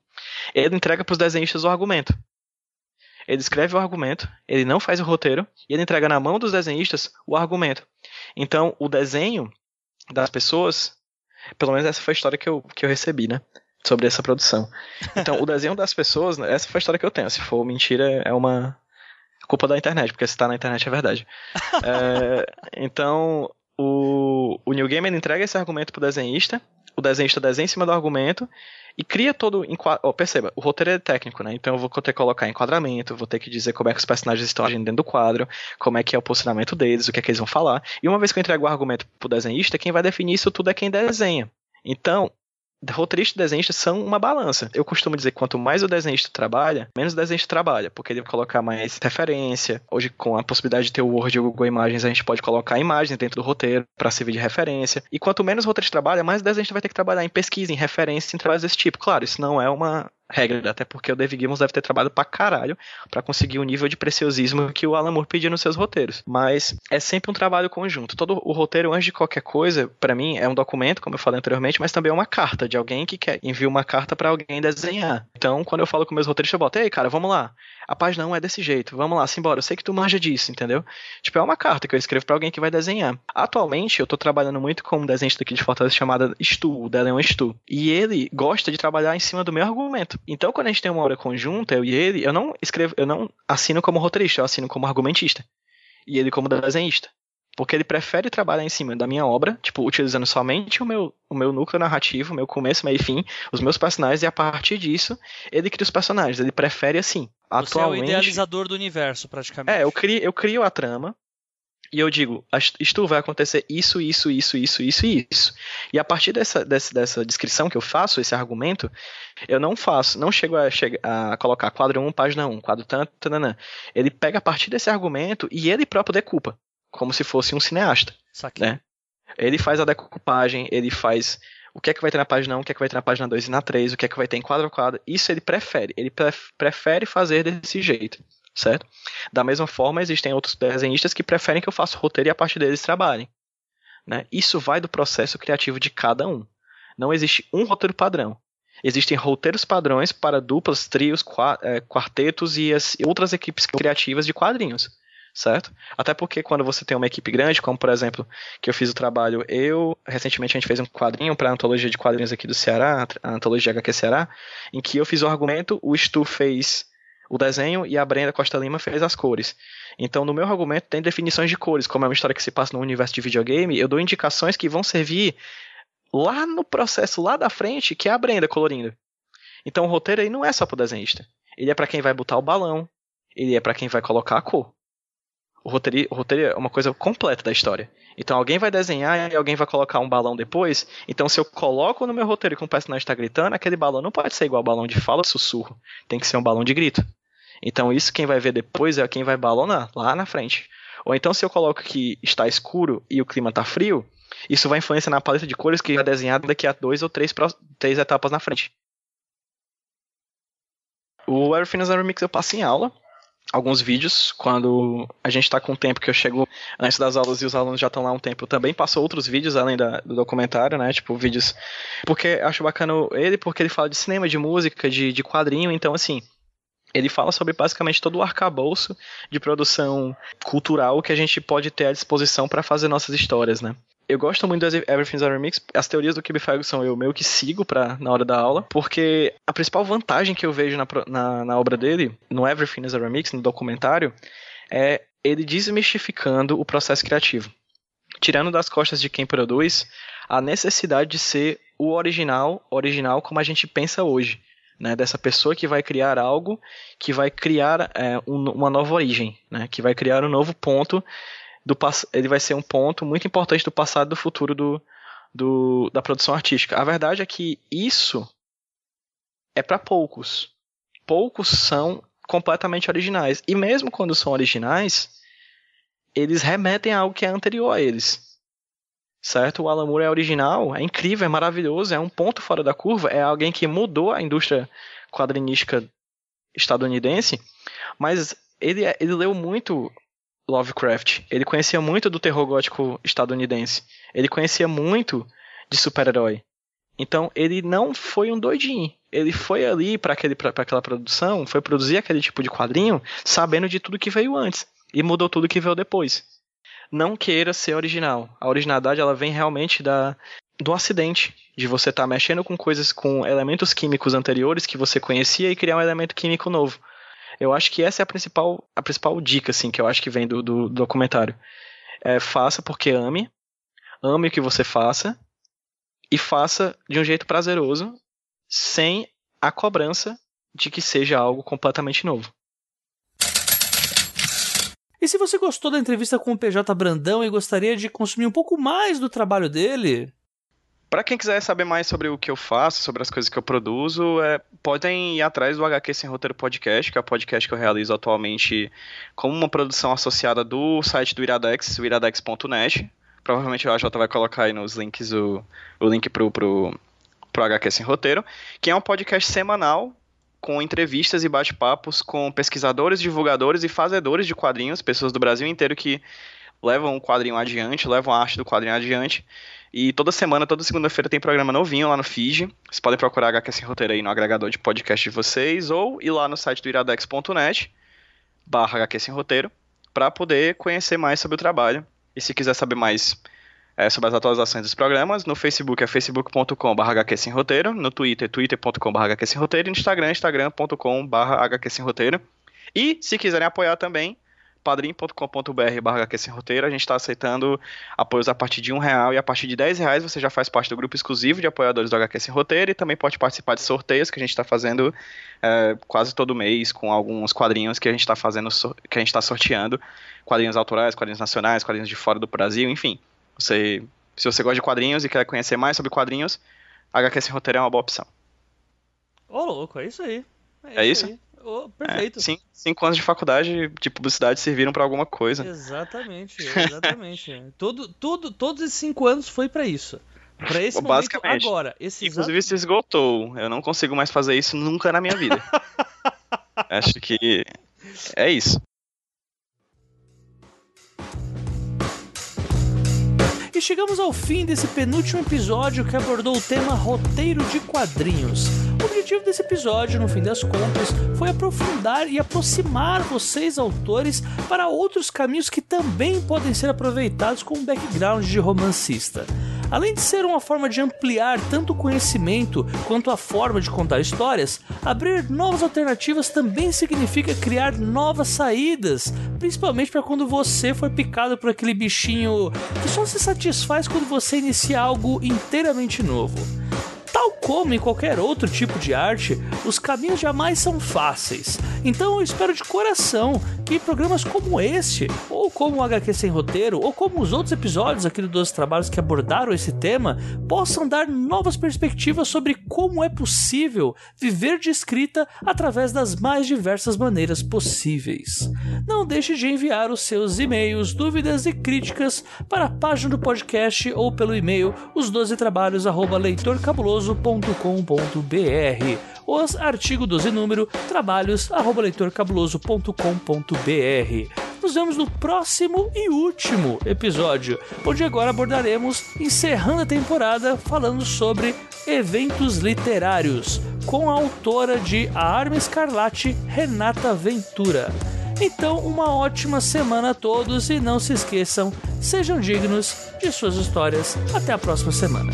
Speaker 1: ele entrega para os desenhistas o argumento. Ele escreve o argumento, ele não faz o roteiro, e ele entrega na mão dos desenhistas o argumento. Então, o desenho das pessoas, pelo menos essa foi a história que eu, que eu recebi, né? Sobre essa produção. Então, o desenho das pessoas, né, essa foi a história que eu tenho. Se for mentira, é uma culpa da internet, porque se tá na internet é verdade. é, então, o, o New Gamer entrega esse argumento pro desenhista, o desenhista desenha em cima do argumento e cria todo. Oh, perceba, o roteiro é técnico, né? Então eu vou ter que colocar enquadramento, vou ter que dizer como é que os personagens estão agindo dentro do quadro, como é que é o posicionamento deles, o que é que eles vão falar. E uma vez que eu entrego o argumento pro desenhista, quem vai definir isso tudo é quem desenha. Então, roteirista e desenhista são uma balança. Eu costumo dizer que quanto mais o desenhista trabalha, menos o desenhista trabalha, porque ele vai colocar mais referência. Hoje, com a possibilidade de ter o Word e o Google Imagens, a gente pode colocar imagens dentro do roteiro para servir de referência. E quanto menos o roteirista trabalha, mais o desenhista vai ter que trabalhar em pesquisa, em referência, em trabalhos desse tipo. Claro, isso não é uma regra, até porque o David Gibbons deve ter trabalhado pra caralho para conseguir o nível de preciosismo que o Alan Moore pedia nos seus roteiros. Mas é sempre um trabalho conjunto. Todo o roteiro, antes de qualquer coisa, para mim, é um documento, como eu falei anteriormente, mas também é uma carta de alguém que quer enviar uma carta para alguém desenhar. Então, quando eu falo com meus roteiristas, eu boto, ei, cara, vamos lá. A página 1 é desse jeito, vamos lá, simbora. Eu sei que tu manja disso, entendeu? Tipo, é uma carta que eu escrevo para alguém que vai desenhar. Atualmente, eu tô trabalhando muito com um desenhista aqui de Fortaleza chamado Stu, o Deleon Stu. E ele gosta de trabalhar em cima do meu argumento. Então, quando a gente tem uma obra conjunta, eu e ele, eu não escrevo, eu não assino como roteirista, eu assino como argumentista. E ele como desenhista. Porque ele prefere trabalhar em cima da minha obra, tipo, utilizando somente o meu, o meu núcleo narrativo, o meu começo, meio e fim, os meus personagens, e a partir disso, ele cria os personagens. Ele prefere assim.
Speaker 2: Você Atualmente, é o idealizador do universo, praticamente.
Speaker 1: É, eu crio, eu crio a trama, e eu digo, isto vai acontecer isso, isso, isso, isso, isso e isso. E a partir dessa, dessa, dessa descrição que eu faço, esse argumento, eu não faço, não chego a, a colocar quadro 1, página 1, quadro tanto, tanana. Ele pega a partir desse argumento e ele próprio decupa, como se fosse um cineasta. Né? Ele faz a decupagem, ele faz o que é que vai ter na página 1, o que é que vai ter na página 2 e na 3, o que é que vai ter em quadro a quadro. Isso ele prefere, ele prefere fazer desse jeito certo? Da mesma forma, existem outros desenhistas que preferem que eu faça o roteiro e a partir deles trabalhem. Né? Isso vai do processo criativo de cada um. Não existe um roteiro padrão. Existem roteiros padrões para duplas, trios, é, quartetos e as outras equipes criativas de quadrinhos, certo? Até porque quando você tem uma equipe grande, como por exemplo, que eu fiz o trabalho, eu, recentemente a gente fez um quadrinho para a antologia de quadrinhos aqui do Ceará, a antologia HQ Ceará, em que eu fiz o argumento, o Stu fez o desenho e a Brenda Costa Lima fez as cores. Então, no meu argumento tem definições de cores, como é uma história que se passa no universo de videogame, eu dou indicações que vão servir lá no processo lá da frente, que é a Brenda colorindo. Então, o roteiro aí não é só pro desenhista. Ele é para quem vai botar o balão, ele é para quem vai colocar a cor. O roteiro, o roteiro é uma coisa completa da história. Então alguém vai desenhar e alguém vai colocar um balão depois. Então se eu coloco no meu roteiro que um personagem está gritando, aquele balão não pode ser igual ao balão de fala sussurro. Tem que ser um balão de grito. Então isso quem vai ver depois é quem vai balonar lá na frente. Ou então se eu coloco que está escuro e o clima está frio, isso vai influenciar na paleta de cores que é desenhada daqui a dois ou três, três etapas na frente. O Everything is Remix eu passo em aula, alguns vídeos, quando a gente está com o tempo que eu chego antes das aulas e os alunos já estão lá um tempo, eu também passo outros vídeos além da, do documentário, né? Tipo, vídeos. Porque acho bacana ele, porque ele fala de cinema, de música, de, de quadrinho, então assim ele fala sobre basicamente todo o arcabouço de produção cultural que a gente pode ter à disposição para fazer nossas histórias, né? Eu gosto muito das Everything's a Remix. As teorias do Kib Ferguson eu meio que sigo pra, na hora da aula, porque a principal vantagem que eu vejo na, na, na obra dele, no Everything's a Remix, no documentário, é ele desmistificando o processo criativo. Tirando das costas de quem produz a necessidade de ser o original, original como a gente pensa hoje né, dessa pessoa que vai criar algo que vai criar é, um, uma nova origem, né, que vai criar um novo ponto do ele vai ser um ponto muito importante do passado e do futuro do, do, da produção artística. A verdade é que isso é para poucos. Poucos são completamente originais. E mesmo quando são originais, eles remetem a algo que é anterior a eles certo? O Alan Moore é original, é incrível, é maravilhoso, é um ponto fora da curva, é alguém que mudou a indústria quadrinística estadunidense, mas ele, é, ele leu muito Lovecraft, ele conhecia muito do terror gótico estadunidense, ele conhecia muito de super-herói. Então ele não foi um doidinho. Ele foi ali para aquela produção, foi produzir aquele tipo de quadrinho, sabendo de tudo que veio antes e mudou tudo que veio depois não queira ser original. A originalidade ela vem realmente da do acidente, de você estar tá mexendo com coisas com elementos químicos anteriores que você conhecia e criar um elemento químico novo. Eu acho que essa é a principal a principal dica assim que eu acho que vem do, do, do documentário. É, faça porque ame, ame o que você faça e faça de um jeito prazeroso, sem a cobrança de que seja algo completamente novo.
Speaker 2: E se você gostou da entrevista com o PJ Brandão e gostaria de consumir um pouco mais do trabalho dele,
Speaker 1: para quem quiser saber mais sobre o que eu faço, sobre as coisas que eu produzo, é, podem ir atrás do HQ Sem Roteiro Podcast, que é o podcast que eu realizo atualmente como uma produção associada do site do Iradex, o iradex.net. Provavelmente o AJ vai colocar aí nos links o, o link pro, pro, pro HQ Sem Roteiro, que é um podcast semanal com entrevistas e bate-papos com pesquisadores, divulgadores e fazedores de quadrinhos, pessoas do Brasil inteiro que levam o quadrinho adiante, levam a arte do quadrinho adiante. E toda semana, toda segunda-feira tem programa novinho lá no feed. Vocês podem procurar HQ Sem Roteiro aí no agregador de podcast de vocês ou ir lá no site do iradex.net barra HQ Sem Roteiro para poder conhecer mais sobre o trabalho. E se quiser saber mais é, sobre as atualizações dos programas, no Facebook é facebook.com.br Roteiro, no Twitter, twitter.com.br Roteiro e no Instagram, instagram.com.br Roteiro. E se quiserem apoiar também, padrim.com.br barra sem roteiro, a gente está aceitando apoios a partir de um real e a partir de 10 reais você já faz parte do grupo exclusivo de apoiadores do HQ Sem Roteiro e também pode participar de sorteios que a gente está fazendo é, quase todo mês com alguns quadrinhos que a gente está fazendo, que a gente está sorteando, quadrinhos autorais, quadrinhos nacionais, quadrinhos de fora do Brasil, enfim. Você, se você gosta de quadrinhos e quer conhecer mais sobre quadrinhos, HQ Sem Roteiro é uma boa opção.
Speaker 2: Ô, oh, louco, é isso aí.
Speaker 1: É, é isso?
Speaker 2: Aí. Oh, perfeito.
Speaker 1: É, cinco, cinco, anos de faculdade de publicidade serviram para alguma coisa.
Speaker 2: Exatamente, exatamente. tudo, tudo, todos esses cinco anos foi para isso. Pra esse
Speaker 1: Basicamente.
Speaker 2: momento agora. Esse
Speaker 1: Inclusive exato... se esgotou. Eu não consigo mais fazer isso nunca na minha vida. Acho que é isso.
Speaker 2: E chegamos ao fim desse penúltimo episódio que abordou o tema roteiro de quadrinhos. O objetivo desse episódio, no fim das contas, foi aprofundar e aproximar vocês, autores, para outros caminhos que também podem ser aproveitados com um background de romancista. Além de ser uma forma de ampliar tanto o conhecimento quanto a forma de contar histórias, abrir novas alternativas também significa criar novas saídas, principalmente para quando você for picado por aquele bichinho que só se satisfaz quando você inicia algo inteiramente novo. Tal como em qualquer outro tipo de arte, os caminhos jamais são fáceis. Então eu espero de coração que programas como este, ou como o HQ Sem Roteiro, ou como os outros episódios aqui do 12 Trabalhos que abordaram esse tema, possam dar novas perspectivas sobre como é possível viver de escrita através das mais diversas maneiras possíveis. Não deixe de enviar os seus e-mails, dúvidas e críticas para a página do podcast ou pelo e-mail os 12 trabalhos@leitorcabuloso leitorcabuloso.com.br. Os artigo 12 número trabalhos arroba leitorcabuloso.com.br. Nos vemos no próximo e último episódio, onde agora abordaremos, encerrando a temporada, falando sobre eventos literários, com a autora de A Arma Escarlate, Renata Ventura. Então, uma ótima semana a todos e não se esqueçam, sejam dignos de suas histórias. Até a próxima semana.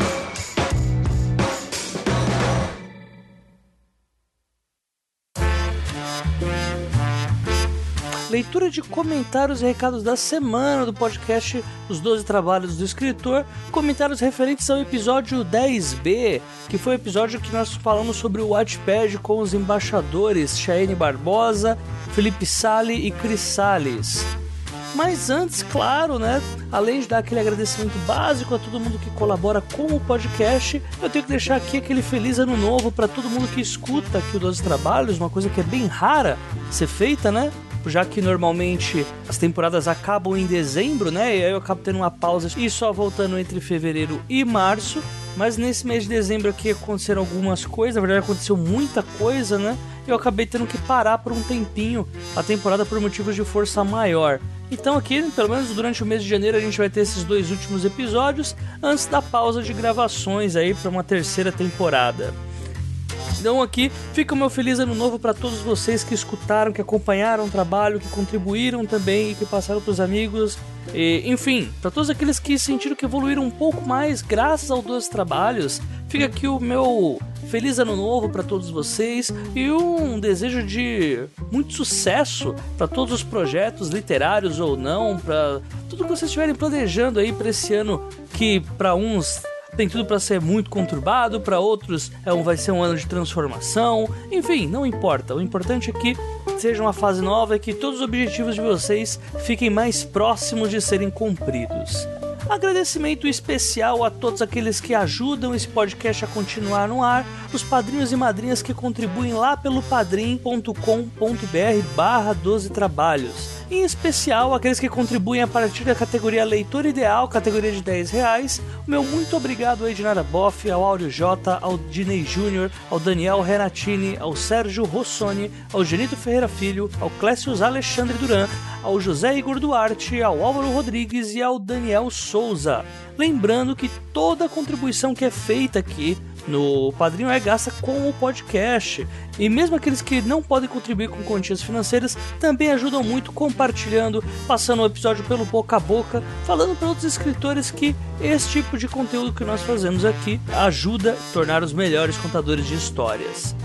Speaker 2: Leitura de comentários e recados da semana do podcast Os 12 Trabalhos do Escritor, comentários referentes ao episódio 10B, que foi o episódio que nós falamos sobre o Watchpad com os embaixadores Cheyenne Barbosa, Felipe Sali e Cris Salles. Mas antes, claro, né? Além de dar aquele agradecimento básico a todo mundo que colabora com o podcast, eu tenho que deixar aqui aquele feliz ano novo para todo mundo que escuta aqui o 12 Trabalhos, uma coisa que é bem rara ser feita, né? Já que normalmente as temporadas acabam em dezembro, né? E aí eu acabo tendo uma pausa e só voltando entre fevereiro e março. Mas nesse mês de dezembro aqui aconteceram algumas coisas, na verdade aconteceu muita coisa, né? Eu acabei tendo que parar por um tempinho a temporada por motivos de força maior. Então aqui, pelo menos durante o mês de janeiro, a gente vai ter esses dois últimos episódios antes da pausa de gravações aí para uma terceira temporada. Então aqui fica o meu feliz ano novo para todos vocês que escutaram, que acompanharam o trabalho, que contribuíram também e que passaram para os amigos. E, enfim, para todos aqueles que sentiram que evoluíram um pouco mais graças aos dois trabalhos, fica aqui o meu feliz ano novo para todos vocês e um desejo de muito sucesso para todos os projetos literários ou não, para tudo que vocês estiverem planejando aí para esse ano que para uns tem tudo para ser muito conturbado, para outros é um, vai ser um ano de transformação. Enfim, não importa. O importante é que seja uma fase nova e que todos os objetivos de vocês fiquem mais próximos de serem cumpridos. Agradecimento especial a todos aqueles que ajudam esse podcast a continuar no ar, os padrinhos e madrinhas que contribuem lá pelo padrim.com.br barra 12 trabalhos. Em especial aqueles que contribuem a partir da categoria Leitor Ideal, categoria de 10 reais. O meu muito obrigado a Ednara Boff, ao Áureo J, ao Dinei Júnior, ao Daniel Renatini, ao Sérgio Rossoni, ao Genito Ferreira Filho, ao Clécius Alexandre Duran, ao José Igor Duarte, ao Álvaro Rodrigues e ao Daniel Souza. Lembrando que toda contribuição que é feita aqui no Padrinho é gasta com o podcast. E mesmo aqueles que não podem contribuir com quantias financeiras também ajudam muito compartilhando, passando o episódio pelo boca a boca, falando para outros escritores que esse tipo de conteúdo que nós fazemos aqui ajuda a tornar os melhores contadores de histórias.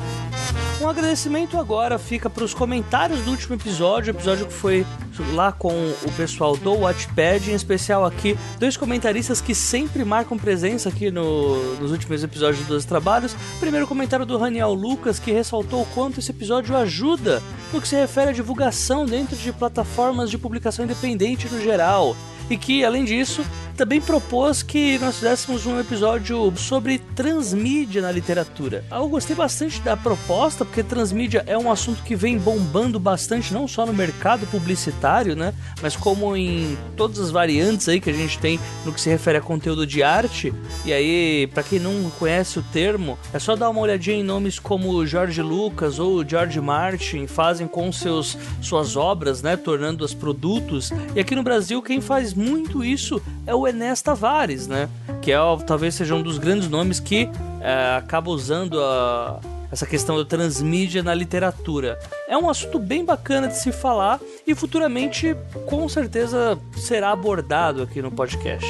Speaker 2: Um agradecimento agora fica para os comentários do último episódio, episódio que foi lá com o pessoal do Watchpad, em especial aqui, dois comentaristas que sempre marcam presença aqui no, nos últimos episódios dos trabalhos. Primeiro comentário do Raniel Lucas, que ressaltou o quanto esse episódio ajuda no que se refere à divulgação dentro de plataformas de publicação independente no geral e que, além disso, também propôs que nós fizéssemos um episódio sobre transmídia na literatura. Eu gostei bastante da proposta, porque transmídia é um assunto que vem bombando bastante, não só no mercado publicitário, né? Mas como em todas as variantes aí que a gente tem no que se refere a conteúdo de arte. E aí, para quem não conhece o termo, é só dar uma olhadinha em nomes como George Lucas ou George Martin fazem com seus suas obras, né? Tornando-as produtos. E aqui no Brasil, quem faz muito isso é o Enes Tavares, né? Que é, talvez seja um dos grandes nomes que é, acaba usando a, essa questão da transmídia na literatura. É um assunto bem bacana de se falar e futuramente com certeza será abordado aqui no podcast.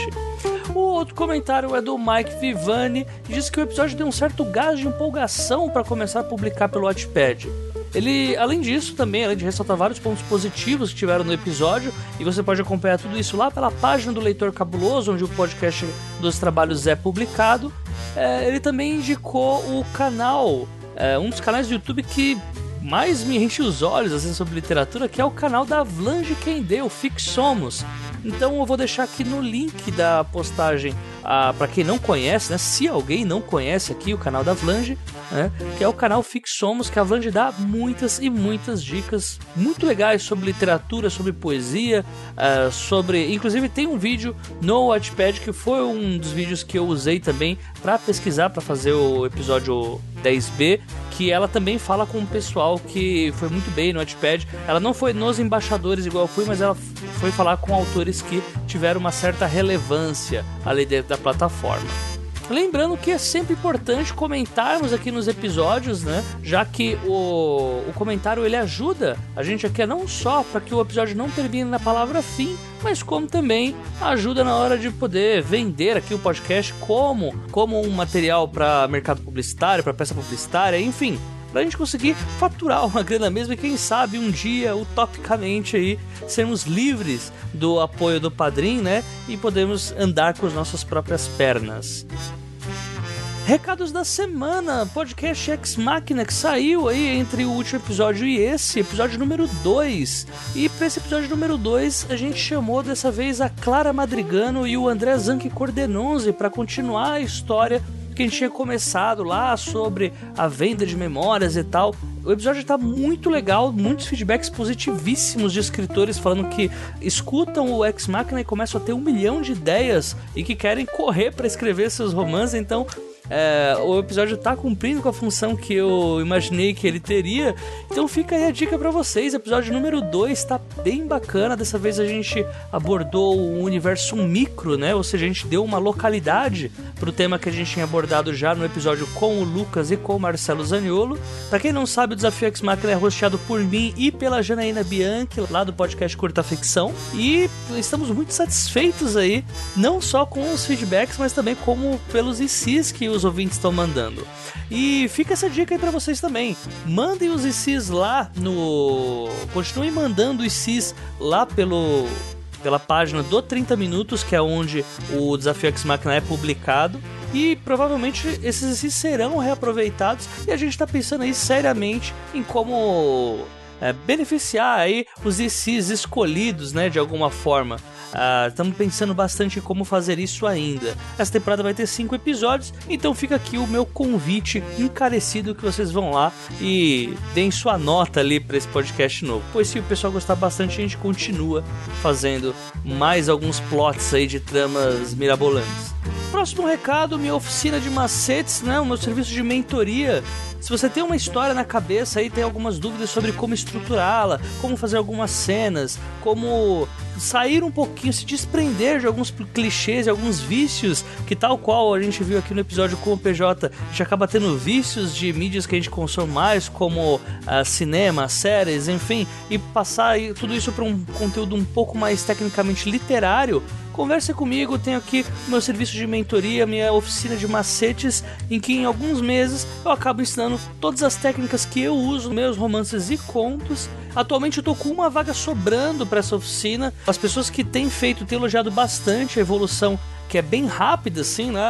Speaker 2: O outro comentário é do Mike Vivani, que diz que o episódio deu um certo gás de empolgação para começar a publicar pelo Watchpad. Ele, além disso, também, além de ressaltar vários pontos positivos que tiveram no episódio, e você pode acompanhar tudo isso lá pela página do Leitor Cabuloso, onde o podcast dos trabalhos é publicado. É, ele também indicou o canal, é, um dos canais do YouTube que mais me enche os olhos assim, sobre literatura, que é o canal da Vlange Quem Deu, Fix Somos. Então eu vou deixar aqui no link da postagem, ah, para quem não conhece, né? Se alguém não conhece aqui o canal da Vlange, né? Que é o canal Fix Somos, que a Vlange dá muitas e muitas dicas muito legais sobre literatura, sobre poesia, ah, sobre. Inclusive tem um vídeo no Watchpad que foi um dos vídeos que eu usei também para pesquisar, para fazer o episódio 10B, que ela também fala com o pessoal que foi muito bem no Watchpad. Ela não foi nos embaixadores igual eu fui, mas ela foi falar com autores que tiveram uma certa relevância ali dentro da plataforma. Lembrando que é sempre importante comentarmos aqui nos episódios, né? Já que o, o comentário ele ajuda a gente aqui não só para que o episódio não termine na palavra fim, mas como também ajuda na hora de poder vender aqui o podcast como, como um material para mercado publicitário, para peça publicitária, enfim, pra gente conseguir faturar uma grana mesmo e quem sabe um dia, utopicamente aí, sermos livres do apoio do padrinho, né? E podemos andar com as nossas próprias pernas. Recados da semana, podcast Ex Machina que saiu aí entre o último episódio e esse, episódio número 2. E para esse episódio número 2, a gente chamou dessa vez a Clara Madrigano e o André Zanchi Cordenonze para continuar a história que a gente tinha começado lá sobre a venda de memórias e tal. O episódio tá muito legal, muitos feedbacks positivíssimos de escritores falando que escutam o Ex Machina e começam a ter um milhão de ideias e que querem correr para escrever seus romances. Então, é, o episódio tá cumprindo com a função que eu imaginei que ele teria. Então fica aí a dica para vocês. Episódio número 2 tá bem bacana. Dessa vez a gente abordou o universo micro, né? Ou seja, a gente deu uma localidade pro tema que a gente tinha abordado já no episódio com o Lucas e com o Marcelo Zaniolo. Pra quem não sabe, o Desafio X Machina é rosteado por mim e pela Janaína Bianchi, lá do podcast Curta Ficção. E estamos muito satisfeitos aí, não só com os feedbacks, mas também como pelos ICs que os ouvintes estão mandando. E fica essa dica aí para vocês também. Mandem os ICs lá no. Continuem mandando os ICs lá pelo pela página do 30 Minutos, que é onde o Desafio X Machina é publicado. E provavelmente esses ICs serão reaproveitados. E a gente está pensando aí seriamente em como é, beneficiar aí os ICs escolhidos, né, de alguma forma. Estamos uh, pensando bastante em como fazer isso ainda. Essa temporada vai ter cinco episódios, então fica aqui o meu convite encarecido que vocês vão lá e deem sua nota ali para esse podcast novo. Pois se o pessoal gostar bastante, a gente continua fazendo mais alguns plots aí de tramas mirabolantes. Próximo recado, minha oficina de macetes, né? O meu serviço de mentoria se você tem uma história na cabeça aí, tem algumas dúvidas sobre como estruturá-la, como fazer algumas cenas, como sair um pouquinho, se desprender de alguns clichês e alguns vícios que tal qual a gente viu aqui no episódio com o PJ, a gente acaba tendo vícios de mídias que a gente consome mais, como uh, cinema, séries, enfim, e passar tudo isso para um conteúdo um pouco mais tecnicamente literário, converse comigo, tenho aqui meu serviço de mentoria, minha oficina de macetes, em que em alguns meses eu acabo ensinando todas as técnicas que eu uso meus romances e contos. Atualmente eu tô com uma vaga sobrando para essa oficina. As pessoas que têm feito têm elogiado bastante a evolução que é bem rápida, assim, né?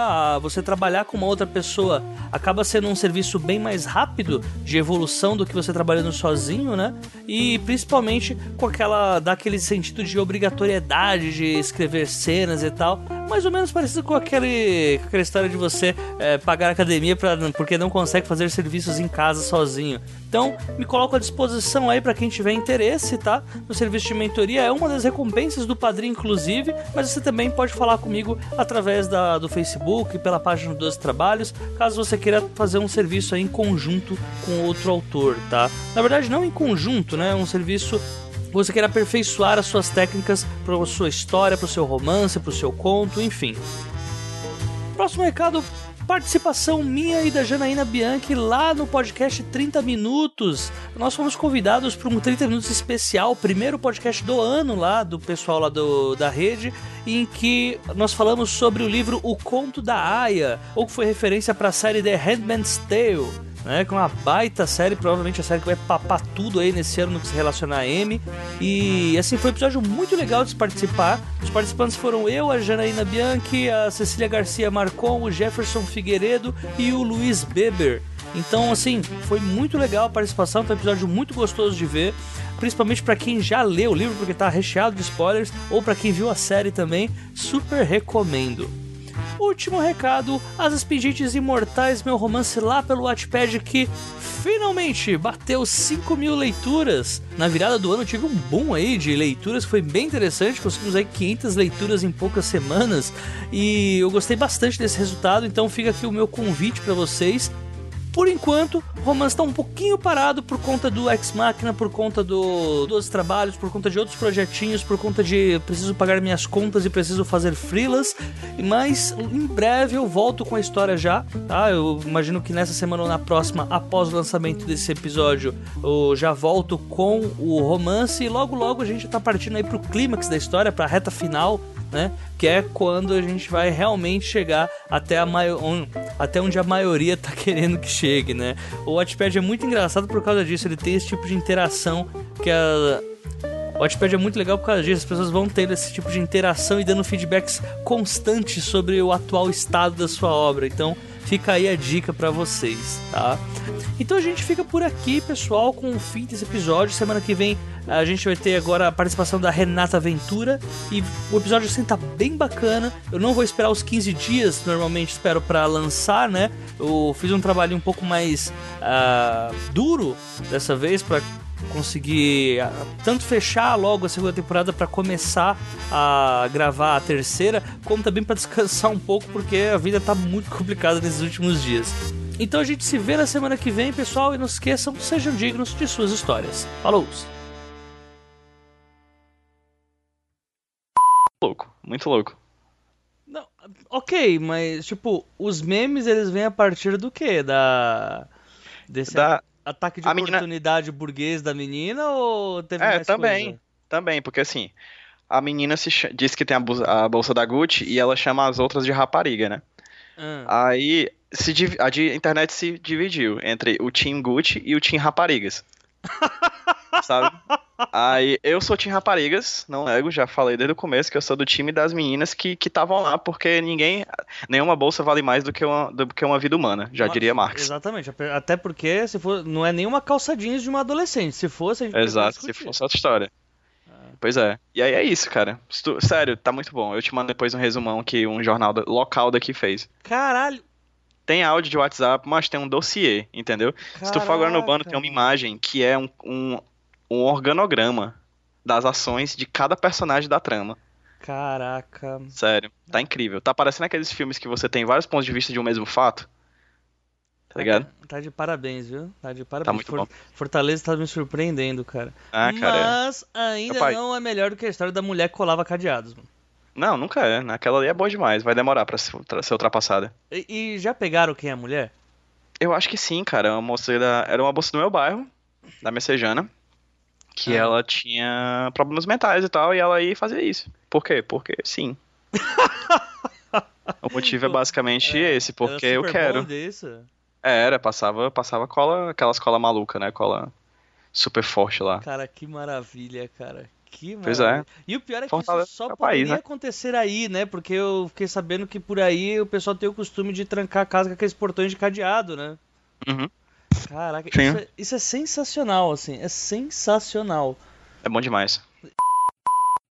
Speaker 2: Você trabalhar com uma outra pessoa acaba sendo um serviço bem mais rápido de evolução do que você trabalhando sozinho, né? E principalmente com aquela. dá aquele sentido de obrigatoriedade de escrever cenas e tal mais ou menos parecido com aquele, com aquela história de você é, pagar academia pra, porque não consegue fazer serviços em casa sozinho. Então, me coloco à disposição aí para quem tiver interesse, tá? No serviço de mentoria é uma das recompensas do padrinho, inclusive, mas você também pode falar comigo através da, do Facebook, pela página dos trabalhos, caso você queira fazer um serviço aí em conjunto com outro autor, tá? Na verdade, não em conjunto, né? Um serviço você quer aperfeiçoar as suas técnicas para a sua história, para o seu romance, para o seu conto, enfim. Próximo recado, participação minha e da Janaína Bianchi lá no podcast 30 Minutos. Nós fomos convidados para um 30 Minutos especial, primeiro podcast do ano lá, do pessoal lá do, da rede, em que nós falamos sobre o livro O Conto da Aya, ou que foi referência para a série The Handmaid's Tale né? Com uma baita série, provavelmente a série que vai papar tudo aí nesse ano no que se relaciona a M. E assim, foi um episódio muito legal de se participar. Os participantes foram eu, a Janaína Bianchi, a Cecília Garcia Marcon, o Jefferson Figueiredo e o Luiz Beber. Então, assim, foi muito legal a participação, foi um episódio muito gostoso de ver, principalmente para quem já leu o livro, porque tá recheado de spoilers, ou para quem viu a série também, super recomendo. Último recado, As Expedientes Imortais, meu romance lá pelo Wattpad que finalmente bateu 5 mil leituras. Na virada do ano tive um boom aí de leituras, foi bem interessante, conseguimos aí 500 leituras em poucas semanas e eu gostei bastante desse resultado, então fica aqui o meu convite para vocês por enquanto, o romance está um pouquinho parado por conta do Ex Machina, por conta do, dos trabalhos, por conta de outros projetinhos, por conta de preciso pagar minhas contas e preciso fazer frilas. Mas em breve eu volto com a história já, tá? Eu imagino que nessa semana ou na próxima, após o lançamento desse episódio, eu já volto com o romance e logo logo a gente está partindo aí pro clímax da história, pra reta final né? Que é quando a gente vai realmente chegar até, a um, até onde a maioria tá querendo que chegue, né? O Watchpad é muito engraçado por causa disso, ele tem esse tipo de interação que a, o Watchpad é muito legal por causa disso, as pessoas vão tendo esse tipo de interação e dando feedbacks constantes sobre o atual estado da sua obra. Então, fica aí a dica para vocês, tá? Então a gente fica por aqui, pessoal, com o fim desse episódio. Semana que vem a gente vai ter agora a participação da Renata Ventura e o episódio assim tá bem bacana. Eu não vou esperar os 15 dias, normalmente espero para lançar, né? Eu fiz um trabalho um pouco mais uh, duro dessa vez para conseguir ah, tanto fechar logo a segunda temporada para começar a gravar a terceira, como também para descansar um pouco porque a vida tá muito complicada nesses últimos dias. Então a gente se vê na semana que vem, pessoal, e não esqueçam, sejam dignos de suas histórias. Falou!
Speaker 1: Louco, muito louco.
Speaker 2: Não, ok, mas tipo, os memes eles vêm a partir do que? Da. Desse da... ataque de a oportunidade menina... burguês da menina ou teve
Speaker 1: é,
Speaker 2: mais
Speaker 1: também,
Speaker 2: coisa?
Speaker 1: também, porque assim, a menina se ch... diz que tem a bolsa, a bolsa da Gucci e ela chama as outras de rapariga, né? Ah. Aí se, a internet se dividiu entre o Team Gucci e o Team Raparigas. sabe? Aí eu sou Team Raparigas, não nego, já falei desde o começo que eu sou do time das meninas que estavam lá, porque ninguém. Nenhuma bolsa vale mais do que uma, do que uma vida humana, já diria Marx.
Speaker 2: Exatamente, até porque se for, não é nenhuma calça jeans de uma adolescente. Se fosse, a gente
Speaker 1: Exato, se fosse outra história. Pois é. E aí é isso, cara. Tu, sério, tá muito bom. Eu te mando depois um resumão que um jornal local daqui fez.
Speaker 2: Caralho!
Speaker 1: Tem áudio de WhatsApp, mas tem um dossiê, entendeu? Caraca. Se tu for agora no bando, tem uma imagem que é um, um, um organograma das ações de cada personagem da trama.
Speaker 2: Caraca.
Speaker 1: Sério, tá incrível. Tá parecendo aqueles filmes que você tem vários pontos de vista de um mesmo fato. Tá ligado?
Speaker 2: Tá de parabéns, viu? Tá de parabéns.
Speaker 1: Tá muito bom.
Speaker 2: Fortaleza tá me surpreendendo, cara.
Speaker 1: Ah, cara.
Speaker 2: É. Mas ainda não é melhor do que a história da mulher que colava cadeados, mano.
Speaker 1: Não, nunca é. Aquela ali é boa demais. Vai demorar pra ser ultrapassada.
Speaker 2: E, e já pegaram quem é a mulher?
Speaker 1: Eu acho que sim, cara. Uma moça da... Era uma moça do meu bairro, da Messejana que ah. ela tinha problemas mentais e tal, e ela ia fazer isso. Por quê? Porque sim. o motivo é basicamente é, esse, porque eu quero. É, era, passava, passava cola, aquelas cola maluca, né? Cola super forte lá.
Speaker 2: Cara, que maravilha, cara. Que
Speaker 1: pois é.
Speaker 2: E o pior é que Fortaleza isso só é poderia país, né? acontecer aí, né? Porque eu fiquei sabendo que por aí o pessoal tem o costume de trancar a casa com aqueles portões de cadeado, né?
Speaker 1: Uhum.
Speaker 2: Caraca, isso é, isso é, sensacional, assim. É sensacional.
Speaker 1: É bom demais.